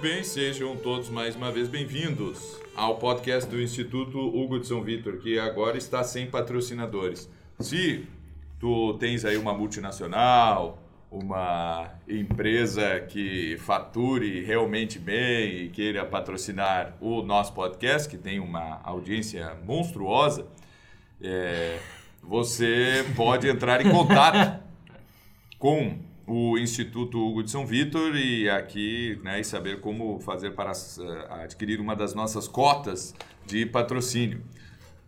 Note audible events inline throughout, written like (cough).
bem, sejam todos mais uma vez bem-vindos ao podcast do Instituto Hugo de São Vitor, que agora está sem patrocinadores. Se tu tens aí uma multinacional, uma empresa que fature realmente bem e queira patrocinar o nosso podcast, que tem uma audiência monstruosa, é, você pode entrar em contato (laughs) com o Instituto Hugo de São Vitor e aqui né, e saber como fazer para uh, adquirir uma das nossas cotas de patrocínio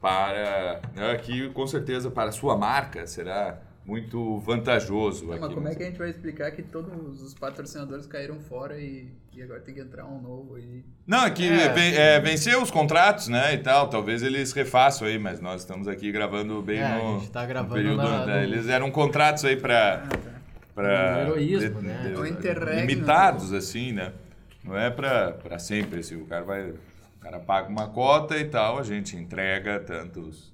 para né, que com certeza para a sua marca será muito vantajoso Não, aqui. Mas como é que a gente vai explicar que todos os patrocinadores caíram fora e, e agora tem que entrar um novo aí? Não, é que é. é, venceu os contratos, né, e tal. Talvez eles refaçam aí, mas nós estamos aqui gravando bem é, no, a gente tá gravando no período. Na, né, no... Eles eram contratos aí para Ah, tá. Para heroísmo, né? É o interregno. limitados assim, né? Não é para para sempre assim, o cara vai o cara paga uma cota e tal, a gente entrega tantos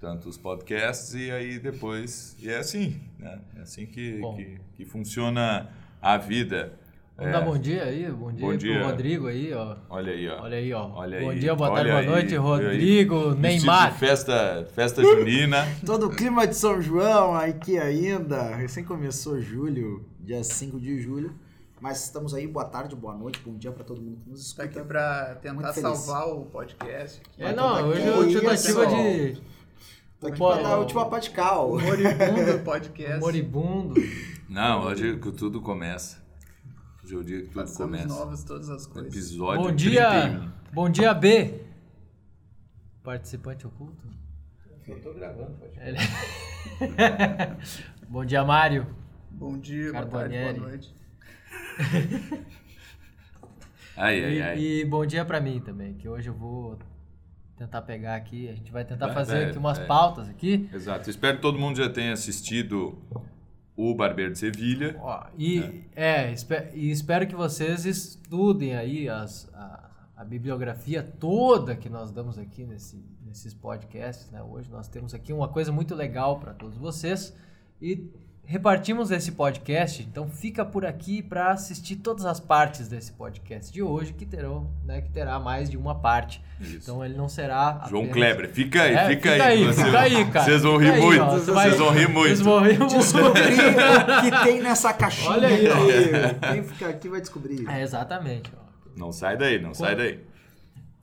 tantos podcasts e aí depois e é assim, né? É assim que, que, que funciona a vida. Vamos É, dar bom dia aí, bom dia, Bom pro dia. Rodrigo aí, ó. Olha aí, ó. Olha aí, ó. Olha bom aí, dia, boa tarde, olha boa noite, aí, Rodrigo, Neymar. Festa, festa junina. Todo o clima de São João aqui ainda. Recém começou julho, dia 5 de julho. Mas estamos aí, boa tarde, boa noite, bom dia para todo mundo que nos Tá aqui escuta. pra tentar Muito feliz. salvar o podcast. É, Então não, tá hoje aqui, é a tentativa de Tô aqui Pô, pra dar a última pá de cal. O moribundo podcast. moribundo. Não, hoje que tudo começa. Hoje é o dia que tudo Passamos começa. novas todas as coisas. Episódio Bom dia, 31. bom dia, B. Participante oculto. Eu tô gravando, pode. Ele- (laughs) bom dia, Mário. Bom dia, boa tarde, Carbonieri. boa noite. (laughs) Ai, ai, E, ai. e bom dia pra mim também, que hoje eu vou tentar pegar aqui, a gente vai tentar Vai, fazer vai, aqui umas vai. pautas aqui. Exato. Espero que todo mundo já tenha assistido o Barbeiro de Sevilha. Ó, e, é, espe- e espero que vocês estudem aí as, a, a bibliografia toda que nós damos aqui nesse, nesses podcasts. Né? Hoje nós temos aqui uma coisa muito legal para todos vocês e repartimos esse podcast. Então fica por aqui para assistir todas as partes desse podcast de hoje, que terão, né, que terá mais de uma parte. Isso. Então ele não será. João apenas- Kleber, fica aí, É, fica, aí. Você- fica aí, cara. Vocês vão Fica rir muito. Vocês vão rir Vocês muito. vão rir muito. Descobrir o que tem nessa caixinha Olha aí. Quem ficar aqui vai descobrir. É, exatamente. ó. Não sai daí, não sai daí.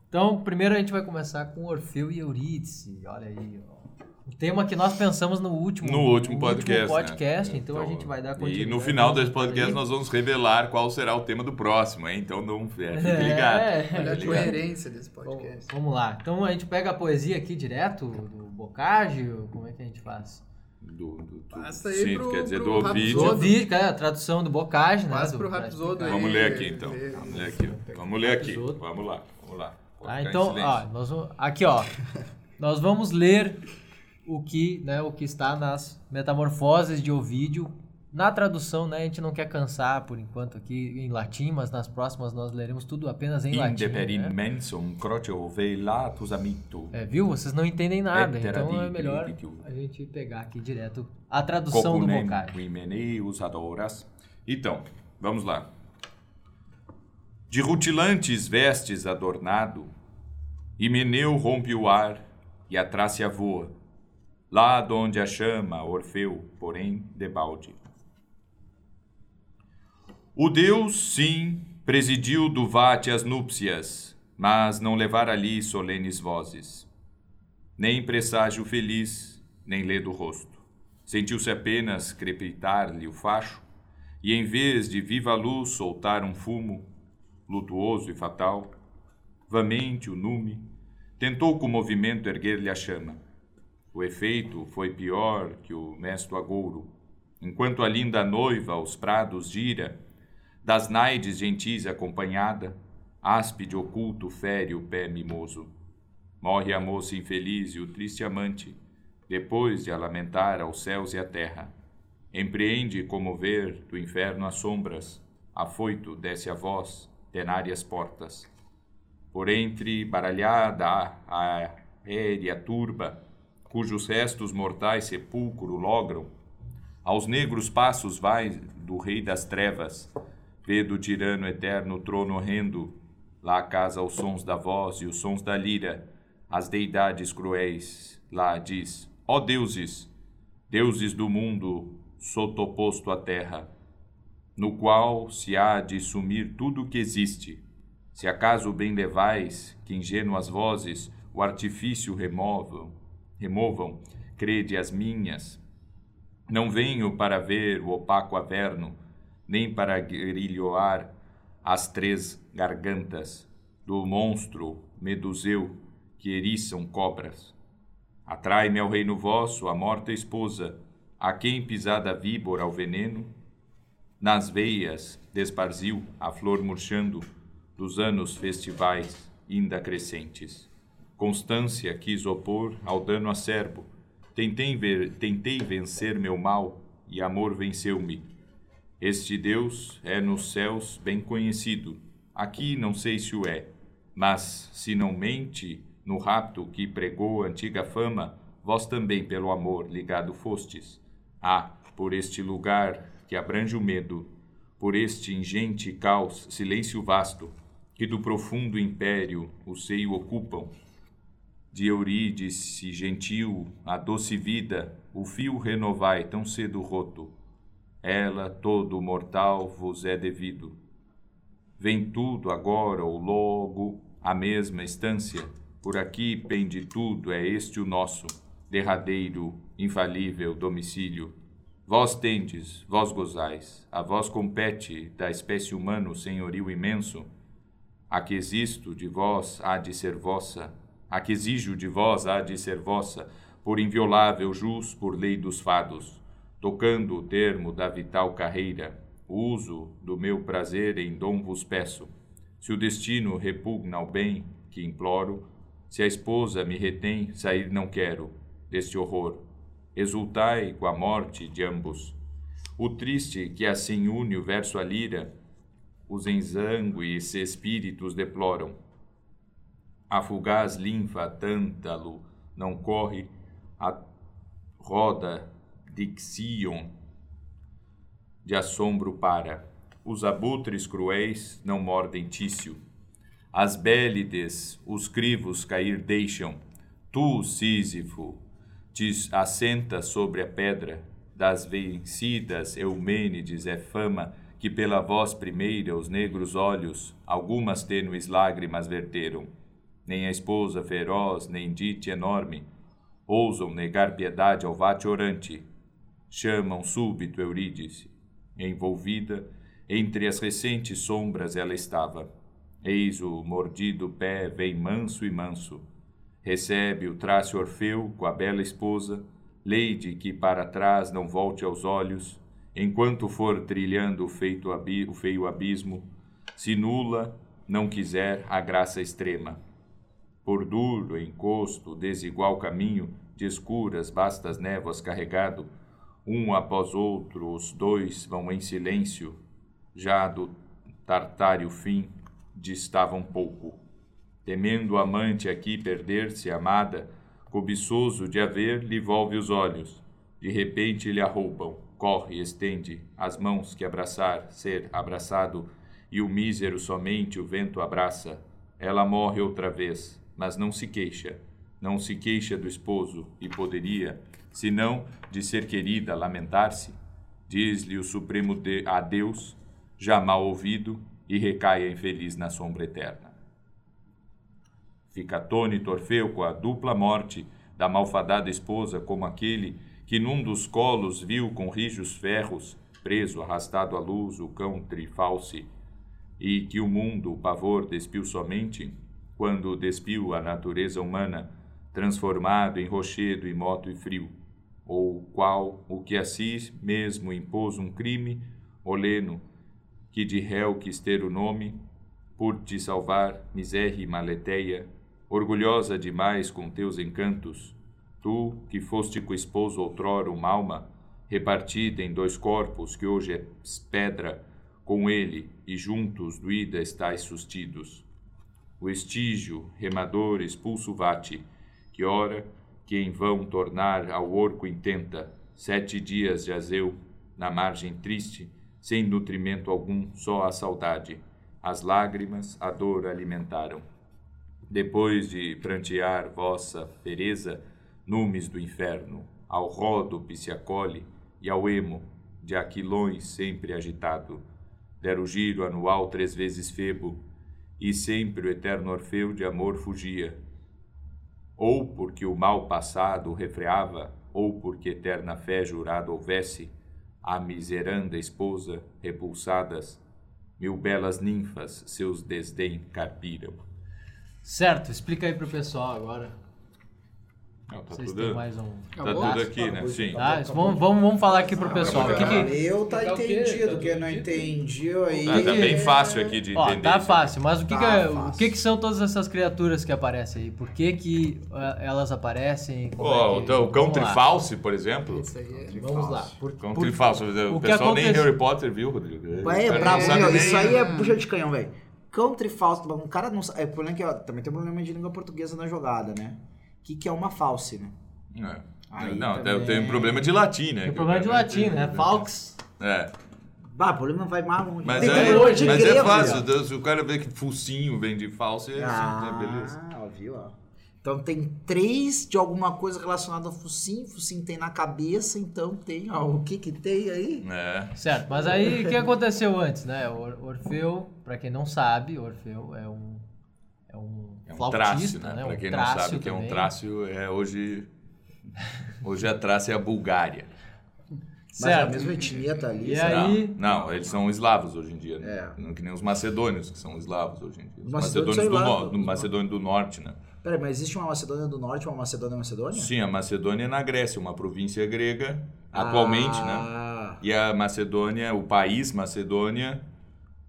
Então, primeiro a gente vai começar com Orfeu e Eurídice. Olha aí, ó. Um tema que nós pensamos no último, No último podcast. né? podcast, então, a gente vai dar E continuidade. no final desse podcast aí. nós vamos revelar qual será o tema do próximo, hein? Então não é, fique ligado. É, Olha a coerência desse Bom, podcast. vamos lá. Então a gente pega a poesia aqui direto do Bocage, ou como é que a gente faz? Do, do, do, Passa aí sim, pro- quer dizer, pro do ouvido. Rapsodo. Do vídeo, que é a tradução do Bocage, né? Passa do- pro Rapsodo aí. Vamos ler aqui então. Lê. Vamos ler aqui. Vamos ler aqui. Vamos lá, vamos lá. Tá, então, ó, nós vamos, aqui, ó. (laughs) nós vamos ler o que, né, o que está nas Metamorfoses de Ovídio. Na tradução, né, a gente não quer cansar por enquanto aqui em latim, mas nas próximas nós leremos tudo apenas em latim. Inde per né? immensum amito. É, viu? Vocês não entendem nada, então é melhor a gente pegar aqui direto a tradução do adoras. Então, vamos lá. De rutilantes vestes adornado, Himeneu rompe o ar e a Trácia voa, lá donde a chama Orfeu, porém, debalde. O deus, sim, presidiu do vate as núpcias, mas não levar ali solenes vozes. Nem presságio feliz, nem lê do rosto. Sentiu-se apenas crepitar-lhe o facho, e em vez de viva luz soltar um fumo, lutuoso e fatal, vamente o nume, tentou com movimento erguer-lhe a chama. O efeito foi pior que o mesto agouro, enquanto a linda noiva aos prados gira, das naides gentis acompanhada, áspide oculto fere o pé mimoso. Morre a moça infeliz e o triste amante, depois de a lamentar aos céus e à terra. Empreende comover do inferno as sombras, afoito desce a voz, tenárias portas. Por entre baralhada a aérea turba, cujos restos mortais sepulcro logram, aos negros passos vai do rei das trevas, Vê do tirano eterno trono horrendo, lá casa os sons da voz e os sons da lira, as deidades cruéis, lá diz, ó deuses, deuses do mundo, sotoposto à terra, no qual se há de sumir tudo o que existe. Se acaso bem levais, que ingênuas vozes o artifício removam, removam, crede as minhas. Não venho para ver o opaco averno, nem para grilhoar as três gargantas do monstro meduseu que eriçam cobras. Atrai-me ao reino vosso a morta esposa, a quem pisada víbora o veneno, nas veias desparziu a flor murchando dos anos festivais ainda crescentes. Constância quis opor ao dano acerbo, tentei, ver, tentei vencer meu mal e amor venceu-me este Deus é nos céus bem conhecido. Aqui não sei se o é, mas se não mente no rapto que pregou antiga fama, vós também pelo amor ligado fostes. Ah, por este lugar que abrange o medo, por este ingente caos, silêncio vasto, que do profundo império o seio ocupam, de Eurídice gentil, a doce vida, o fio renovai tão cedo roto, ela todo mortal vos é devido. Vem tudo agora ou logo à mesma estância, por aqui pende tudo, é este o nosso derradeiro, infalível domicílio. Vós tendes, vós gozais, a vós compete da espécie humana o senhorio imenso. A que existo de vós há de ser vossa, a que exijo de vós há de ser vossa, por inviolável jus, por lei dos fados tocando o termo da vital carreira, uso do meu prazer em dom vos peço. Se o destino repugna ao bem que imploro, se a esposa me retém, sair não quero deste horror. Exultai com a morte de ambos. O triste que assim une o verso à lira, os exangues espíritos deploram. A fugaz linfa tântalo não corre, a roda dixion, de assombro para. Os abutres cruéis não mordem tício. As bélides os crivos cair deixam. Tu, Sísifo, te assenta sobre a pedra. Das vencidas Eumênides é fama que pela voz primeira os negros olhos algumas tênues lágrimas verteram. Nem a esposa feroz, nem Dite enorme, ousam negar piedade ao vate orante, chamam súbito Eurídice. Envolvida, entre as recentes sombras ela estava. Eis o mordido pé vem manso e manso. Recebe o traço Orfeu com a bela esposa, Leide que para trás não volte aos olhos, enquanto for trilhando o, feito o feio abismo, se nula não quiser a graça extrema. Por duro encosto, desigual caminho, de escuras vastas névoas carregado, um após outro, os dois vão em silêncio, já do tartário fim distavam pouco. Temendo o amante aqui perder-se, amada, cobiçoso de haver, lhe volve os olhos. De repente lhe arroubam, corre, estende as mãos que abraçar, ser abraçado, e o mísero somente o vento abraça. Ela morre outra vez, mas não se queixa, não se queixa do esposo, e poderia, senão de ser querida, lamentar-se, diz-lhe o Supremo de, a Deus, já mal ouvido, e recaia infeliz na sombra eterna. Fica atônito Orfeu com a dupla morte da malfadada esposa, como aquele que num dos colos viu com rijos ferros, preso, arrastado à luz, o cão trifalce, e que o mundo, o pavor, despiu somente, quando despiu a natureza humana, transformado em rochedo imoto e frio ou qual o que a si mesmo impôs um crime, oleno, que de réu quis ter o nome, por te salvar, miséria e maleteia, orgulhosa demais com teus encantos, tu, que foste com esposo outrora uma alma, repartida em dois corpos que hoje és pedra, com ele e juntos do ida estais sustidos. O estígio, remador, expulso vate, que ora que em vão tornar ao orco intenta, sete dias jazeu, na margem triste, sem nutrimento algum, só a saudade. As lágrimas a dor alimentaram. Depois de prantear vossa fereza, numes do inferno, ao rodo pisciacole e ao emo, de aquilões sempre agitado, der o giro anual três vezes febo, e sempre o eterno Orfeu de amor fugia. Ou porque o mal passado refreava, ou porque eterna fé jurada houvesse, a miseranda esposa, repulsadas, mil belas ninfas seus desdém carpiram. Certo, explica aí pro pessoal agora. Não, tá Vocês tudo, têm mais um. tá Acabou? tudo aqui, né? Sim. Tá, vamos, vamos, vamos falar aqui pro pessoal. O que que, Eu tá Tá o entendido, Tá quem não entendiu aí. Ah, tá bem fácil aqui de Ó, entender. tá isso. fácil, mas o que, Tá que, é- o fácil. que, que são todas essas criaturas que aparecem aí? Por que, que eh, elas aparecem? Como Ó, é que- então, o vamos Country lá. False, por exemplo. Isso aí é. Vamos lá. Por, Country por- False. O, o que pessoal nem acontece- Harry Potter viu, Rodrigo. É, O não sabe meu, nem- isso aí é (laughs) bucha de canhão, velho. Country false, um cara não sabe. É, o problema é que ó, também tem um problema de língua portuguesa na jogada, né? O que, que é uma false, né? É. Aí não, também- eu tenho um problema de latim, né? Tem problema de latim, né? Falx. É. Bah, o problema vai mais longe. Mas, Tem é, mas é grego, fácil. ó. Se o cara vê que focinho vem de falso, é assim, né? beleza. Ah, ó, viu, ó. Então tem três de alguma coisa relacionada ao focinho. Focinho tem na cabeça, então tem, ó, o que que tem aí? É. Certo, mas aí o que aconteceu antes, né? O Orfeu, pra quem não sabe, Orfeu é um. É um, É um flautista, trácio, né? né? Pra Um quem não sabe o que é um trácio, é hoje. Hoje a Trácia é a Bulgária. Mas a Certo. mesma etnia tá ali. E sabe? aí- Não, não, eles são eslavos hoje em dia. Né? É. Não Que nem os macedônios, que são eslavos hoje em dia. Os Os macedônios macedônios são do, no, do Macedônio do Norte, né? Peraí, mas existe uma Macedônia do Norte e uma Macedônia Macedônia? Sim, a Macedônia é na Grécia, uma província grega, atualmente, né? ah, E a Macedônia, o país Macedônia,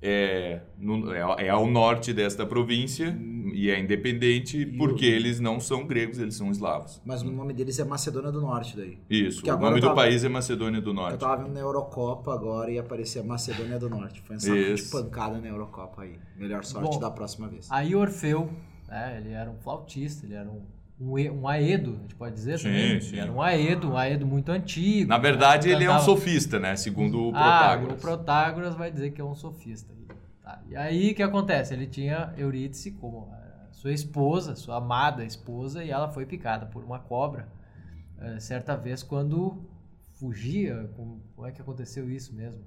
é, no- é, é ao norte desta província e é independente porque eles não são gregos, eles são eslavos. Mas o nome deles é Macedônia do Norte daí. Isso, Que o nome eu do tava- país é Macedônia do Eu Norte. tava vendo na Eurocopa agora e aparecia Macedônia do Norte. Foi um saco de pancada na Eurocopa aí. Melhor sorte Bom, da próxima vez. Aí Orfeu, né, ele era um flautista, ele era um, um, e- um aedo, a gente pode dizer Sim, também. sim. Era um aedo, um aedo muito antigo. Na verdade, ele é um sofista, né? Segundo o Ah, Protágoras. o Protágoras vai dizer que é um sofista. Tá, E aí, o que acontece? Ele tinha Eurídice como a sua esposa, sua amada esposa, e ela foi picada por uma cobra eh, certa vez quando fugia. Como, como é que aconteceu isso mesmo?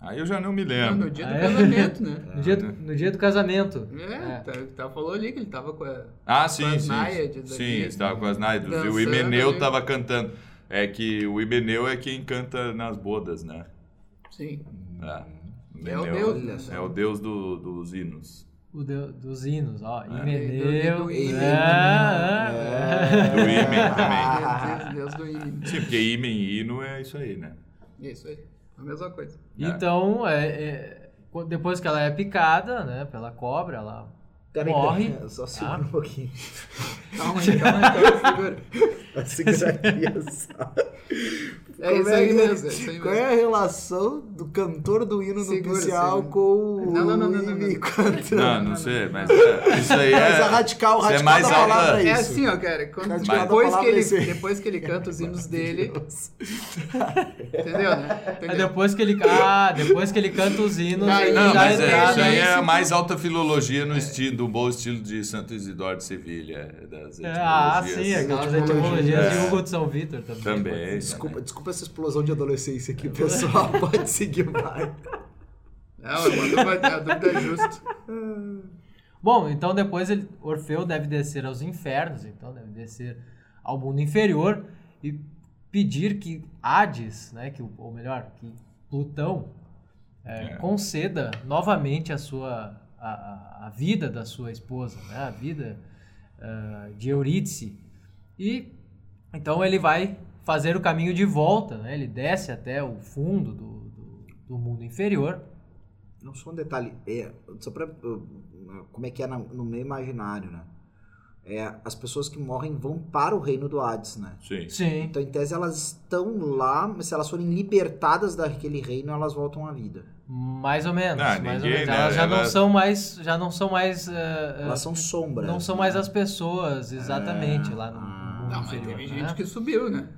Aí eu já não me Não, lembro. no dia do Ah, é? casamento, né? (laughs) No dia, do, no dia do casamento. É, Tá, tá, falou ali que ele tava com a. Ah, sim, as sim. náiades Sim, ali, estava com as náiades. E o Himeneu ali. estava cantando. É que o Himeneu é quem canta nas bodas, né? Sim. É, É o deus, né? É o deus do- dos hinos. O de- dos hinos, ó. É. Himeneu. Do- do ímen. É, Do Imen Deus, também. Deus do Imen. Sim, porque Imen e hino é isso aí, né? Isso aí. A mesma coisa. Então, é, é, depois que ela é picada, né, pela cobra, ela Peraí, morre. peraí, Só segura Ah. um pouquinho. (laughs) Calma aí, calma aí, calma aí, segura. (laughs) Segura aqui, só. É isso aí mesmo, é isso aí Qual mesmo. é a relação do cantor do hino nupcial segura. com o Não, não, não, não, não, não. cantando? (laughs) Não, não sei, mas é, isso aí é. Mas a radical, isso é radical mais da palavra alta. é É assim, ó, cara. Depois, que é ele, aí. depois que ele (laughs) canta os hinos dele, entendeu, né? É depois que ele ah, depois que ele canta os hinos, Não, dá mas é, isso aí é a mais alta filologia no estilo, do bom estilo de Santo Isidoro de Sevilha. Das Ah, sim, aquelas Etimologias. de É. Hugo de São Vitor também. Também. Desculpa, desculpa essa explosão de adolescência aqui, pessoal. (laughs) Pode seguir mais. Não, é a dúvida é justa. Bom, então depois ele, Orfeu deve descer aos infernos, então deve descer ao mundo inferior e pedir que Hades, né, que, o- ou melhor, que Plutão é, É. conceda novamente a sua a, a- vida da sua esposa, né, a vida ah, de Eurídice. E então ele vai fazer o caminho de volta, né? Ele desce até o fundo do, do, do mundo inferior. Não só um detalhe, é, só pra, uh, como é que é no meio imaginário, né? É, as pessoas que morrem vão para o reino do Hades, né? Sim. Sim. Então, em tese, elas estão lá, mas se elas forem libertadas daquele reino, elas voltam à vida. Mais ou menos, Ah, mais ou ninguém, menos. né? Elas já não Elas- são mais, já não são mais, eh, Elas são sombras. não são mais as pessoas exatamente lá no, no Ah. Não, mas inferior, teve né? gente que subiu, né?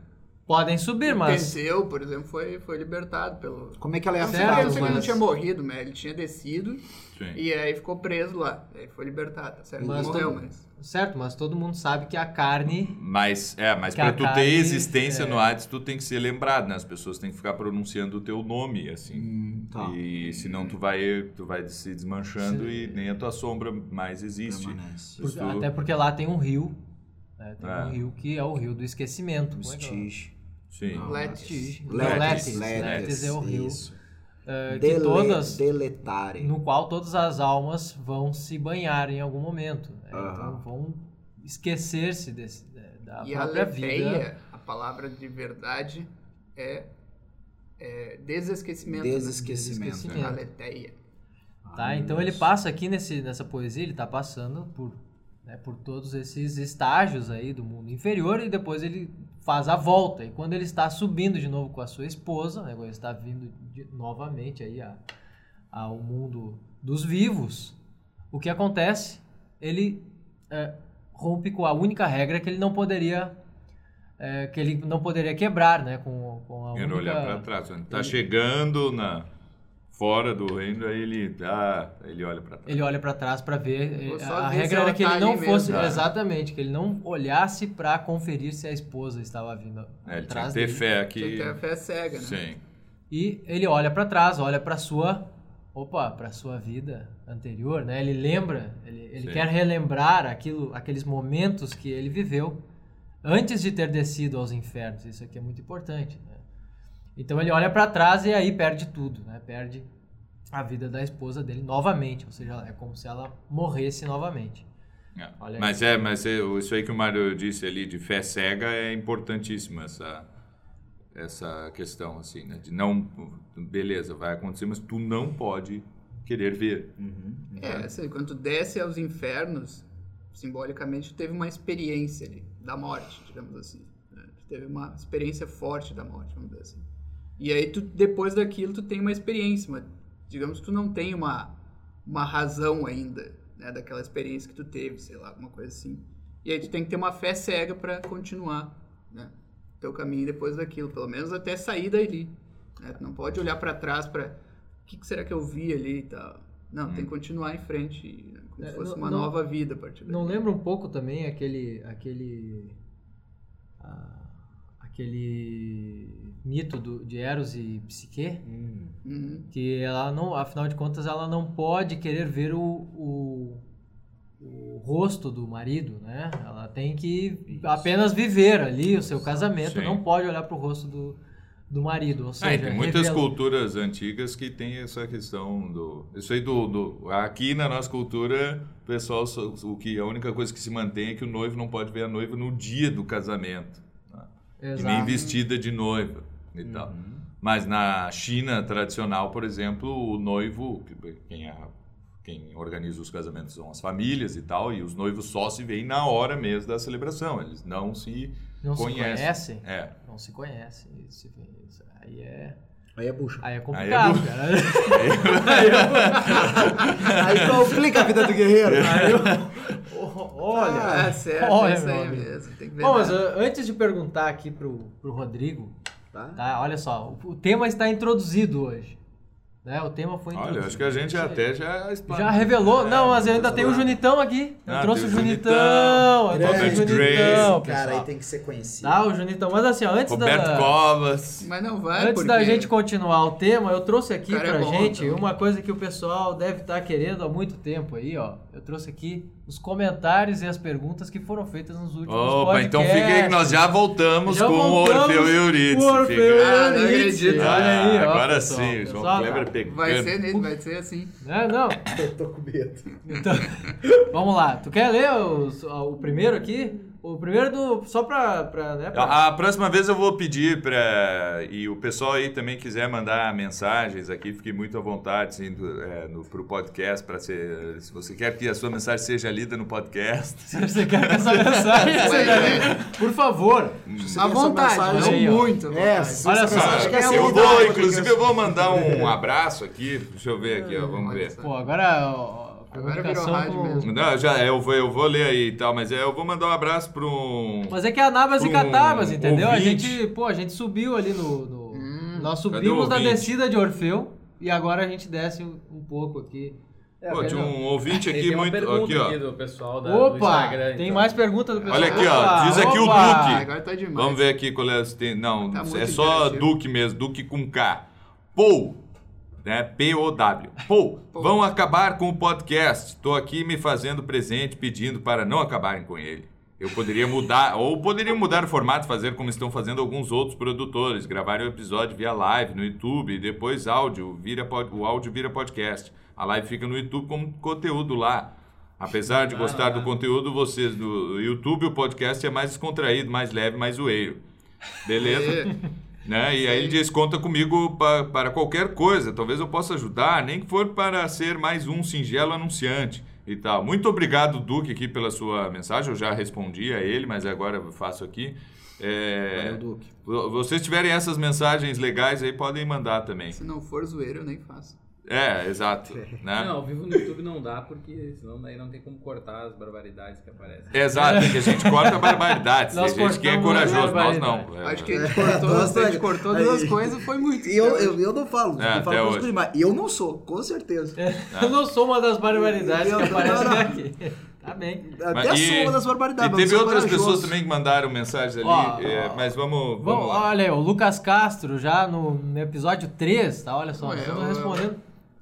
Podem subir, mas. Teseu, por exemplo, foi, foi libertado pelo. Como é que ela é Não afetada? ele mas- não tinha morrido, mas ele tinha descido Sim. e aí ficou preso lá. Aí foi libertado, tá certo? Mas morreu, todo- mas. Certo, mas todo mundo sabe que a carne. Mas, é, mas Que pra a tu carne, ter existência é. no Hades, tu tem que ser lembrado, né? As pessoas têm que ficar pronunciando o teu nome, assim. Hum, tá. E senão tu vai, tu vai se desmanchando e nem a tua sombra mais existe. Por- Isso- Até porque lá tem um rio. né? Tem É. um rio que é o rio do esquecimento. Como Sim. Letis. Letis. Letis. É o rio. Isso. que Dele- todas, Deletare. no qual todas as almas vão se banhar em algum momento. né? Então vão esquecer-se desse- da E a própria vida. leteia, a palavra de verdade é, é desesquecimento. né? Desesquecimento. Desesquecimento. A leteia. Tá? Ah, Então ele isso. passa aqui nesse, nessa poesia, ele está passando por, né, por todos esses estágios aí do mundo inferior e depois ele faz a volta. E quando ele está subindo de novo com a sua esposa, né, ele está vindo de- novamente aí a- ao mundo dos vivos, o que acontece? Ele é, rompe com a única regra que ele não poderia é, que ele não poderia quebrar, né, com, com a Ele única... olhar pra trás. Quando tá chegando na fora do reino, aí ele, ah, ele olha pra trás. Ele olha pra trás pra ver. Vou eh, A regra era que tá ele não fosse. mesmo. Exatamente, que ele não olhasse pra conferir se a esposa estava vindo É, ele tinha atrás que ter dele. fé Tinha que que... ter a fé cega, né? Sim. E ele olha pra trás, olha pra sua. Opa, pra sua vida anterior, né? Ele lembra, ele, ele quer relembrar aquilo, aqueles momentos que ele viveu antes de ter descido aos infernos. Isso aqui é muito importante. Né? Então ele olha pra trás e aí perde tudo, né? Perde a vida da esposa dele novamente, ou seja, é como se ela morresse novamente. É. Olha Mas é, mas é, isso aí que o Mário disse ali de fé cega é importantíssimo essa essa questão assim, né? De não, beleza, vai acontecer, mas tu não pode querer ver. É, assim, quando tu desce aos infernos, simbolicamente tu teve uma experiência ali, da morte, digamos assim. né? Tu teve uma experiência forte da morte, vamos dizer assim. E aí, tu, depois daquilo, tu tem uma experiência, mas digamos que tu não tem uma, uma razão ainda, né, daquela experiência que tu teve, sei lá, alguma coisa assim. E aí tu tem que ter uma fé cega para continuar, né, teu caminho depois daquilo, pelo menos até sair dali. Né? Tu não pode olhar para trás para o que, que será que eu vi ali e tal. Não, tem que continuar em frente, né, como É, se fosse não- uma não- nova vida a partir Não dali. lembra um pouco também aquele aquele ah, aquele mito do, de Eros e Psique Uhum. que ela não, afinal de contas, ela não pode querer ver o, o, o rosto do marido, né? Ela tem que apenas viver ali o seu casamento, Sim. não pode olhar para o rosto do, do marido, ou seja, Ah, tem muitas revela- culturas antigas que tem essa questão do. Isso aí do. do- aqui na nossa cultura, o pessoal, o que, a única coisa que se mantém é que o noivo não pode ver a noiva no dia do casamento. Né? E nem Exato. vestida de noiva e tal. Mas na China tradicional, por exemplo, o noivo, que- quem, é- quem organiza os casamentos são as famílias e tal, e os noivos só se veem na hora mesmo da celebração. Eles não se Não se conhecem. conhecem? É. Não se conhece. Isso, isso aí é Aí é bucha. aí é complicado, bu- cara. (laughs) Aí complica a vida do guerreiro. Aí eu- (laughs) olha, Ah, certo, olha, é isso aí mesmo. Tem que ver Bom, mas antes de perguntar aqui pro, pro Rodrigo, Tá? tá? Olha só, o, o tema está introduzido hoje. Né? O tema foi Olha, acho que a gente até já Já revelou. É, não, mas eu ainda tenho o. Junitão aqui. Eu Ah, trouxe o Junitão. Junitão. Eu trouxe o Robert Junitão, Grace, Cara, pessoal. aí tem que ser conhecido. Tá, o Junitão. Mas assim, ó, antes Roberto da... Covas. Mas não vai, Antes porque... da gente continuar o tema, eu trouxe aqui é pra bom, gente então. uma coisa que o pessoal deve estar querendo há muito tempo aí, ó. Eu trouxe aqui os comentários e as perguntas que foram feitas nos últimos Opa, podcasts. então fica aí que nós já voltamos Já com voltamos o Orfeu e Eurídice. o Orfeu Fica- Ah, não e acredito. Olha aí, ó. agora pessoal. sim, Pessoal, João Kleber pegando. Vai ser, nele, vai ser assim. Não, não. (laughs) Eu tô com medo. Então, (laughs) vamos lá. Tu quer ler os- o primeiro aqui? O primeiro do. Só pra. pra, né, pra- A, próxima vez eu vou pedir para e o pessoal aí também quiser mandar mensagens aqui, fique muito à vontade assim, do, é, no, pro podcast para ser, se você quer que a sua mensagem seja lida no podcast. (laughs) Se você quer que essa mensagem (laughs) seja lida, Por favor. À vontade, mensagem- aí, muito. É, Olha só, ser Eu vou, inclusive eu vou mandar um (laughs) abraço aqui, deixa eu ver aqui, ó, vamos ver. Pô, agora. ó, Agora virou rádio com- mesmo. Não, já, eu, vou, eu vou ler aí e tal, mas é, eu vou mandar um abraço para um. Mas é que é Anabas e um Catabas, entendeu? A gente, pô, a gente subiu ali no. no- Hum. nós subimos o na ouvinte? descida de Orfeu e agora a gente desce um, um pouco aqui. É, Pô, tinha um ouvinte (laughs) aqui muito. pergunta Aqui, ó. aqui do pessoal da, do Opa! Instagram. Tem então. mais perguntas do pessoal. Olha aqui, ó, diz aqui o opa! Duque. Agora tá demais. Vamos ver aqui qual é. Tem, não, Tá é só. Duque mesmo, Duque com K. Paul, né? P-O-W. Paul. vão acabar com o podcast. Estou aqui me fazendo presente, pedindo para não acabarem com ele. Eu poderia mudar, ou poderia mudar o formato, fazer como estão fazendo alguns outros produtores, gravar o episódio via live no YouTube, e depois áudio, vira o áudio vira podcast. A live fica no YouTube como conteúdo lá. Apesar de gostar do ah. conteúdo, vocês do YouTube, o podcast é mais descontraído, mais leve, mais zoeiro. Beleza? Né? E aí ele diz: conta comigo pa- para qualquer coisa, talvez eu possa ajudar, nem que for para ser mais um singelo anunciante e tal. Muito obrigado, Duque, aqui pela sua mensagem. Eu já respondi a ele, mas agora eu faço aqui. É, Valeu, Duque. vo- vocês tiverem essas mensagens legais aí, podem mandar também. Se não for zoeiro, eu nem faço. É, exato. Né? Não, ao vivo no YouTube não dá, porque senão daí não tem como cortar as barbaridades que aparecem. Exato, porque a gente corta barbaridades. Nós Tem gente que é corajoso, nós não. É, Acho que a é. gente cortou, Nossa, a gente cortou duas coisas foi muito. E eu, eu, eu não falo, É, eu falo hoje. E eu não sou, com certeza. Eu não sou uma das barbaridades que Eu- aparecem não, não. aqui. Tá bem. Até Mas sou uma das barbaridades. E teve eu outras corajoso. pessoas também que mandaram mensagens ali, Ó, é, mas vamos, Bom, vamos lá. olha aí, o Lucas Castro já no, no episódio 3, tá? Olha só, nós estamos eu- respondendo.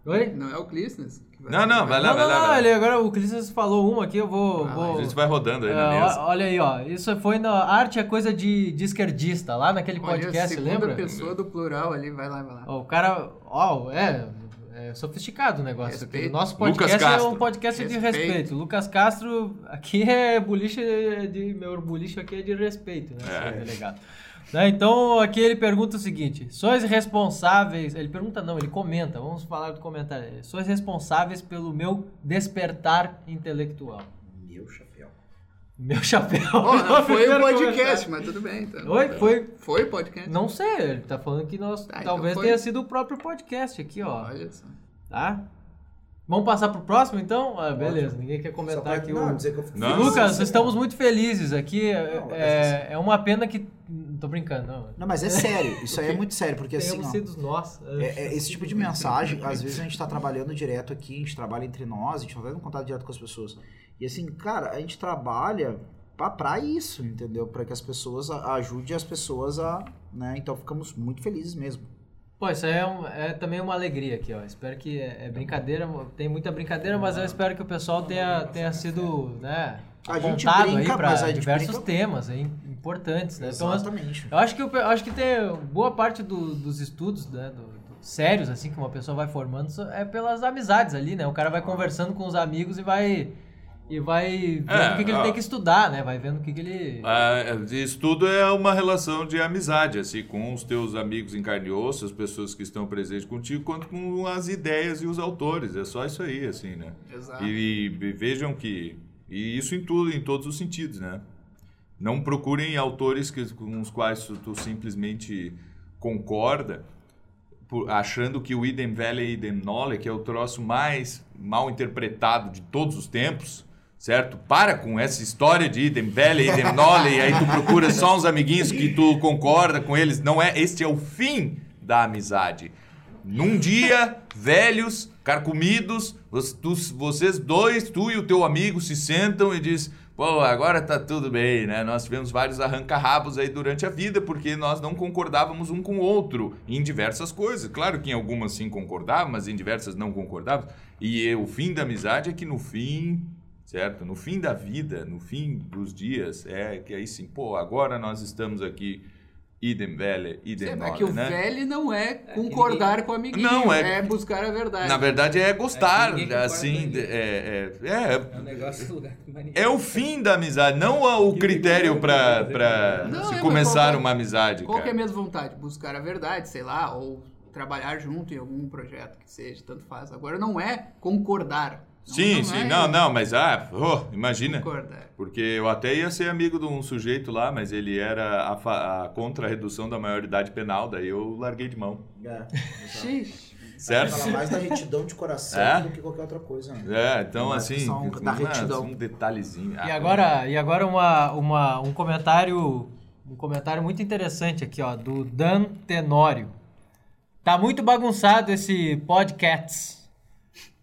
Oi? Não é o Clístenes? Não, não, vai lá, Não, vai não, lá. não, vai lá. ele agora o Clistas falou uma aqui, eu vou. Ah, vou A gente vai rodando aí É, na mesa. olha aí, ó. Isso foi na Arte é coisa de, de esquerdista, lá naquele Olha, podcast, segunda lembra? pessoa do plural ali, vai lá, vai lá. O cara, ó, é, é sofisticado o negócio aqui. Respeito. O nosso Lucas podcast é um podcast de Respeito. respeito. Lucas Castro, aqui é boliche de. Meu boliche aqui é de respeito, né? É. delegado. Né, Então, aqui ele pergunta o seguinte: sois responsáveis. Ele pergunta, não, ele comenta, vamos falar do comentário. Sois responsáveis pelo meu despertar intelectual. Meu chapéu. Meu chapéu. Oh, não, (laughs) foi o podcast, comentário. mas tudo bem. Então. Oi, foi. Foi o podcast? Não sei, ele tá falando que nós. Ah, então talvez foi. tenha sido o próprio podcast aqui, ó. Olha só. Tá? Vamos passar pro próximo então? Ah, beleza, ninguém quer comentar pra- aqui não, o. dizer que eu fico Não. feliz. Lucas, estamos muito felizes aqui. é- Não, é, é uma pena que. Tô brincando, não. Não, mas é sério. Isso aí é muito sério, porque assim, ó, sido nós. é- é esse tipo de mensagem, às vezes a gente tá trabalhando direto aqui, a gente trabalha entre nós, a gente não tá tendo contato direto com as pessoas. E assim, cara, a gente trabalha pra, pra isso, entendeu? Pra que as pessoas a- ajude as pessoas a, né? Então ficamos muito felizes mesmo. Pô, isso aí é, um- é também uma alegria aqui, ó. Espero que é, é brincadeira, tem muita brincadeira, mas eu espero que o pessoal tenha, tenha sido, né, A gente apontado aí brinca, para diversos brinca- temas aí, importantes, né? Então, Exatamente. eu acho que, eu acho que tem boa parte do- dos estudos, né, do- do- sérios, assim, que uma pessoa vai formando, é pelas amizades ali, né? O cara vai conversando com os amigos e vai... E vai vendo É, o que, que ele ó. tem que estudar, né? Vai vendo o que, que ele... Ah, isso tudo é uma relação de amizade, assim, com os teus amigos em carne e osso, as pessoas que estão presentes contigo, quanto com as ideias e os autores. É só isso aí, assim, né? Exato. E, e vejam que. E isso em tudo, em todos os sentidos, né? Não procurem autores que, com os quais tu, tu simplesmente concorda, por- achando que o Idem Valley e Idem Nole, que é o troço mais mal interpretado de todos os tempos, certo? Para com essa história de Idem Valley, Idem Nole, e aí tu procura só uns amiguinhos que tu concorda com eles. Não é, este é o fim da amizade. Num dia, velhos, carcomidos, vocês dois, tu e o teu amigo, se sentam e diz: Pô, agora tá tudo bem, né? Nós tivemos vários arranca-rabos aí durante a vida porque nós não concordávamos um com o outro em diversas coisas. Claro que em algumas sim concordávamos, mas em diversas não concordávamos. E o fim da amizade é que no fim, certo? No fim da vida, no fim dos dias, é que aí sim, pô, agora nós estamos aqui, idem velha, idem É, nole, mas que o né? velho não é concordar com o amiguinho, Não, é... é- buscar a verdade. Na verdade é gostar, É ninguém assim, ninguém. é, é, É um negócio (laughs) mania. é o fim da amizade, não o critério pra Não, se é, começar qual- uma amizade, Qual que é a mesma vontade? Buscar a verdade, sei lá, ou trabalhar junto em algum projeto que seja, tanto faz. Agora não é concordar. Não- Sim, não sim, é não, não, mas ah, oh, imagina. Concordar. Porque eu até ia ser amigo de um sujeito lá, mas ele era a, a contra a redução da maioridade penal, daí eu larguei de mão. É, Xixi. certo? Fala mais da retidão de coração É? do que qualquer outra coisa. Né? É, então Mais assim, questão da um- retidão. um detalhezinho. E Ah, agora, e agora uma, uma, um comentário um comentário muito interessante aqui, ó, do Dan Tenório. Tá muito bagunçado esse podcast.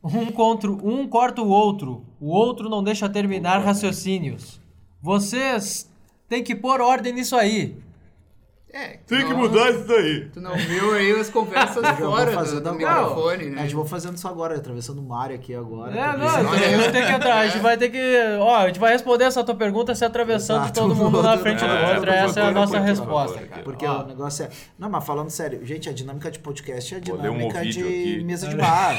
Um contra um corta o outro, o outro não deixa terminar raciocínios. Vocês têm que pôr ordem nisso aí. É, Tem que não- mudar isso daí. Tu não viu aí as conversas (laughs) fora do, do agora. microfone, A né? gente vai fazendo isso agora, atravessando o mar aqui agora. É, não, então eu tenho que entrar. A gente (laughs) vai ter que. Ó, a gente vai responder essa tua pergunta se atravessando Exato. todo mundo na frente (laughs) do É, outro. por Essa é a nossa favor, resposta, cara. Porque Ó, o negócio é. Não, mas falando sério, gente, a dinâmica de podcast é a ler um dinâmica de aqui. mesa de bar.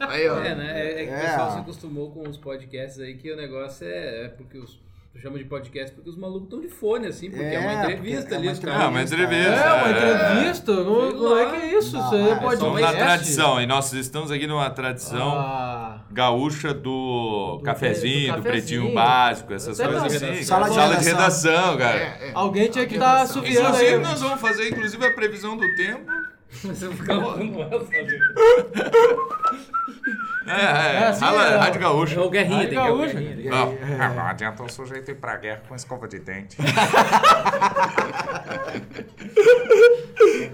Aí, ó. É, né? É, é que É. o pessoal se acostumou com os podcasts aí que o negócio é, é porque os. Tu chama de podcast porque os malucos estão de fone, assim, porque é, É, uma entrevista é ali, uma os É, uma entrevista. É, uma é. entrevista? Como, Sei como é que é isso? Não, Isso aí é é podcast. Estamos na tradição, e nós estamos aqui numa tradição Ah, gaúcha do, Do cafezinho, do do, pretinho básico, essas coisas não. assim. Sala de Sala de redação, cara. É, é. alguém tinha que estar assoviando Inclusive, aí. nós vamos fazer inclusive a previsão do tempo. (laughs) Você fica falando essa? (laughs) É, é, É, assim, é. Rádio Gaúcha. É o Guerrinha, Rádio tem que é o Gaúcha. Guerrinha. Não. Ah, não adianta o sujeito ir pra guerra com escova de dente. Vai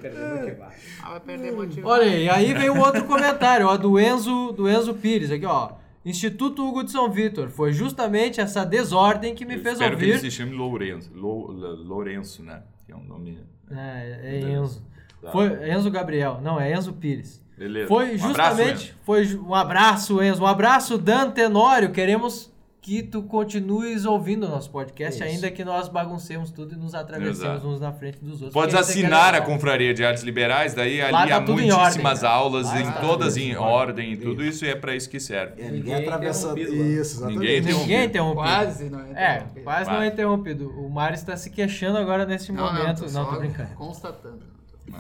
perder motivado. Ah, vai perder motivo. Olha aí, aí vem um outro comentário, ó, do Enzo, do Enzo Pires, aqui, ó. Instituto Hugo de São Vitor. Foi justamente essa desordem que me Eu fez espero que ele ouvir. se chame Lourenço. Lou- Lourenço, né? Que é um nome. É, é Enzo. Tá. Foi Enzo Gabriel. Não, é Enzo Pires. Beleza. Foi Um abraço, justamente. Enzo. foi um abraço, Enzo. Um abraço, Dan Tenório. Queremos que tu continues ouvindo o nosso podcast, Isso. ainda que nós baguncemos tudo e nos atravessemos Exato. uns na frente dos outros. Pode porque esse aqui é assinar a. Confraria de Artes Liberais, daí ali Lá tá há em muitíssimas ordem, né? aulas, Lá em tá todas em em ordem, tudo isso é pra isso que serve. É, ninguém Ninguém atravessando. interrompido lá. Isso, exatamente. Ninguém Ninguém é interrompido. interrompido. Quase não é. É, interrompido. quase não é interrompido. O Mário está se queixando agora neste Não, não, momento. tô Não, tô brincando. Constatando.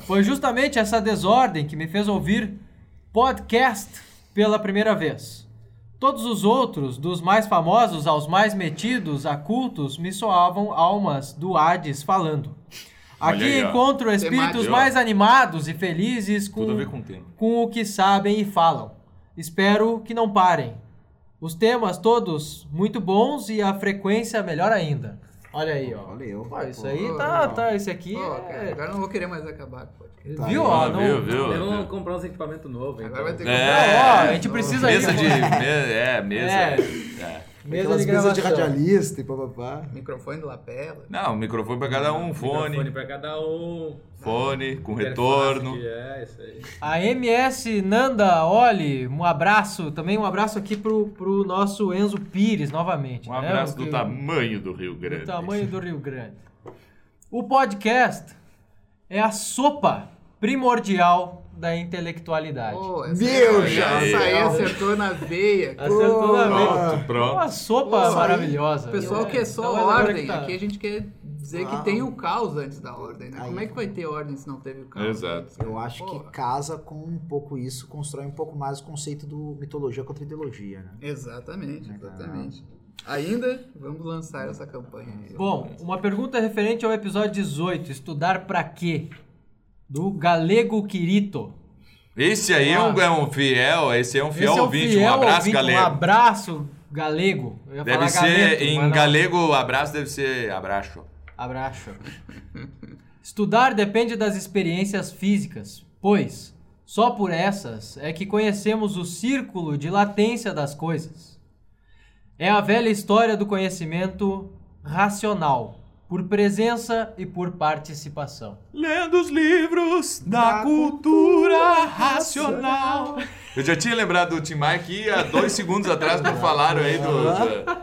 Foi justamente essa desordem que me fez ouvir podcast pela primeira vez. Todos os outros, dos mais famosos aos mais metidos a cultos, me soavam almas do Hades falando. Aqui aí, encontro espíritos mais animados e felizes com, com com o que sabem e falam. Espero que não parem. Os temas todos muito bons e a frequência melhor ainda. Olha aí, ó. Olha eu. Pô, isso Pô, aí Pô, tá, legal. tá, esse aqui Pô, é... cara, agora eu não vou querer mais acabar com o podcast. Tá viu, aí. ó, Ah, não... viu, viu? Vamos comprar uns equipamentos novos. Agora então. vai ter que É. Não, ó, a gente precisa Mesa aí, de. me- É, mesa. É. é. Mesa de mesas de radialista e papapá. Microfone do lapela. Não, microfone pra cada um, Microfone fone, pra cada um. fone, com interface retorno. É, isso aí. A MS Nanda Oli, um abraço, também um abraço aqui pro, pro nosso Enzo Pires, novamente. Um né? abraço do que- tamanho do Rio do Grande. tamanho do Rio Grande. O podcast é a sopa primordial da intelectualidade. Pô, essa já- Essa aí acertou na veia. Acertou na veia. Pronto, Uma pronto. sopa Pô, maravilhosa. O pessoal É, quer só então, agora ordem. tá- Aqui a gente quer dizer Ah. que tem o caos antes da ordem, né? Aí. Como é que vai ter ordem se não teve o caos? Exato. Eu acho Pô. que casa com um pouco isso, constrói um pouco mais o conceito do mitologia contra ideologia, né? Exatamente, exatamente. Ainda vamos lançar essa campanha. aí. Bom, uma pergunta referente ao episódio 18, estudar pra quê? Do Galego Quirito. Esse aí é, um, é um fiel, esse é um fiel Esse é um ouvinte. fiel um abraço, ouvinte, galego. Um abraço galego. Deve ser, galeto, em galego, abraço deve ser abraço. Abraço. Estudar depende das experiências físicas, pois só por essas é que conhecemos o círculo de latência das coisas. É a velha história do conhecimento racional, por presença e por participação. Lendo os livros da cultura racional. Eu já tinha lembrado do Tim Maia aqui há dois segundos atrás quando (laughs) falaram aí do, da- do,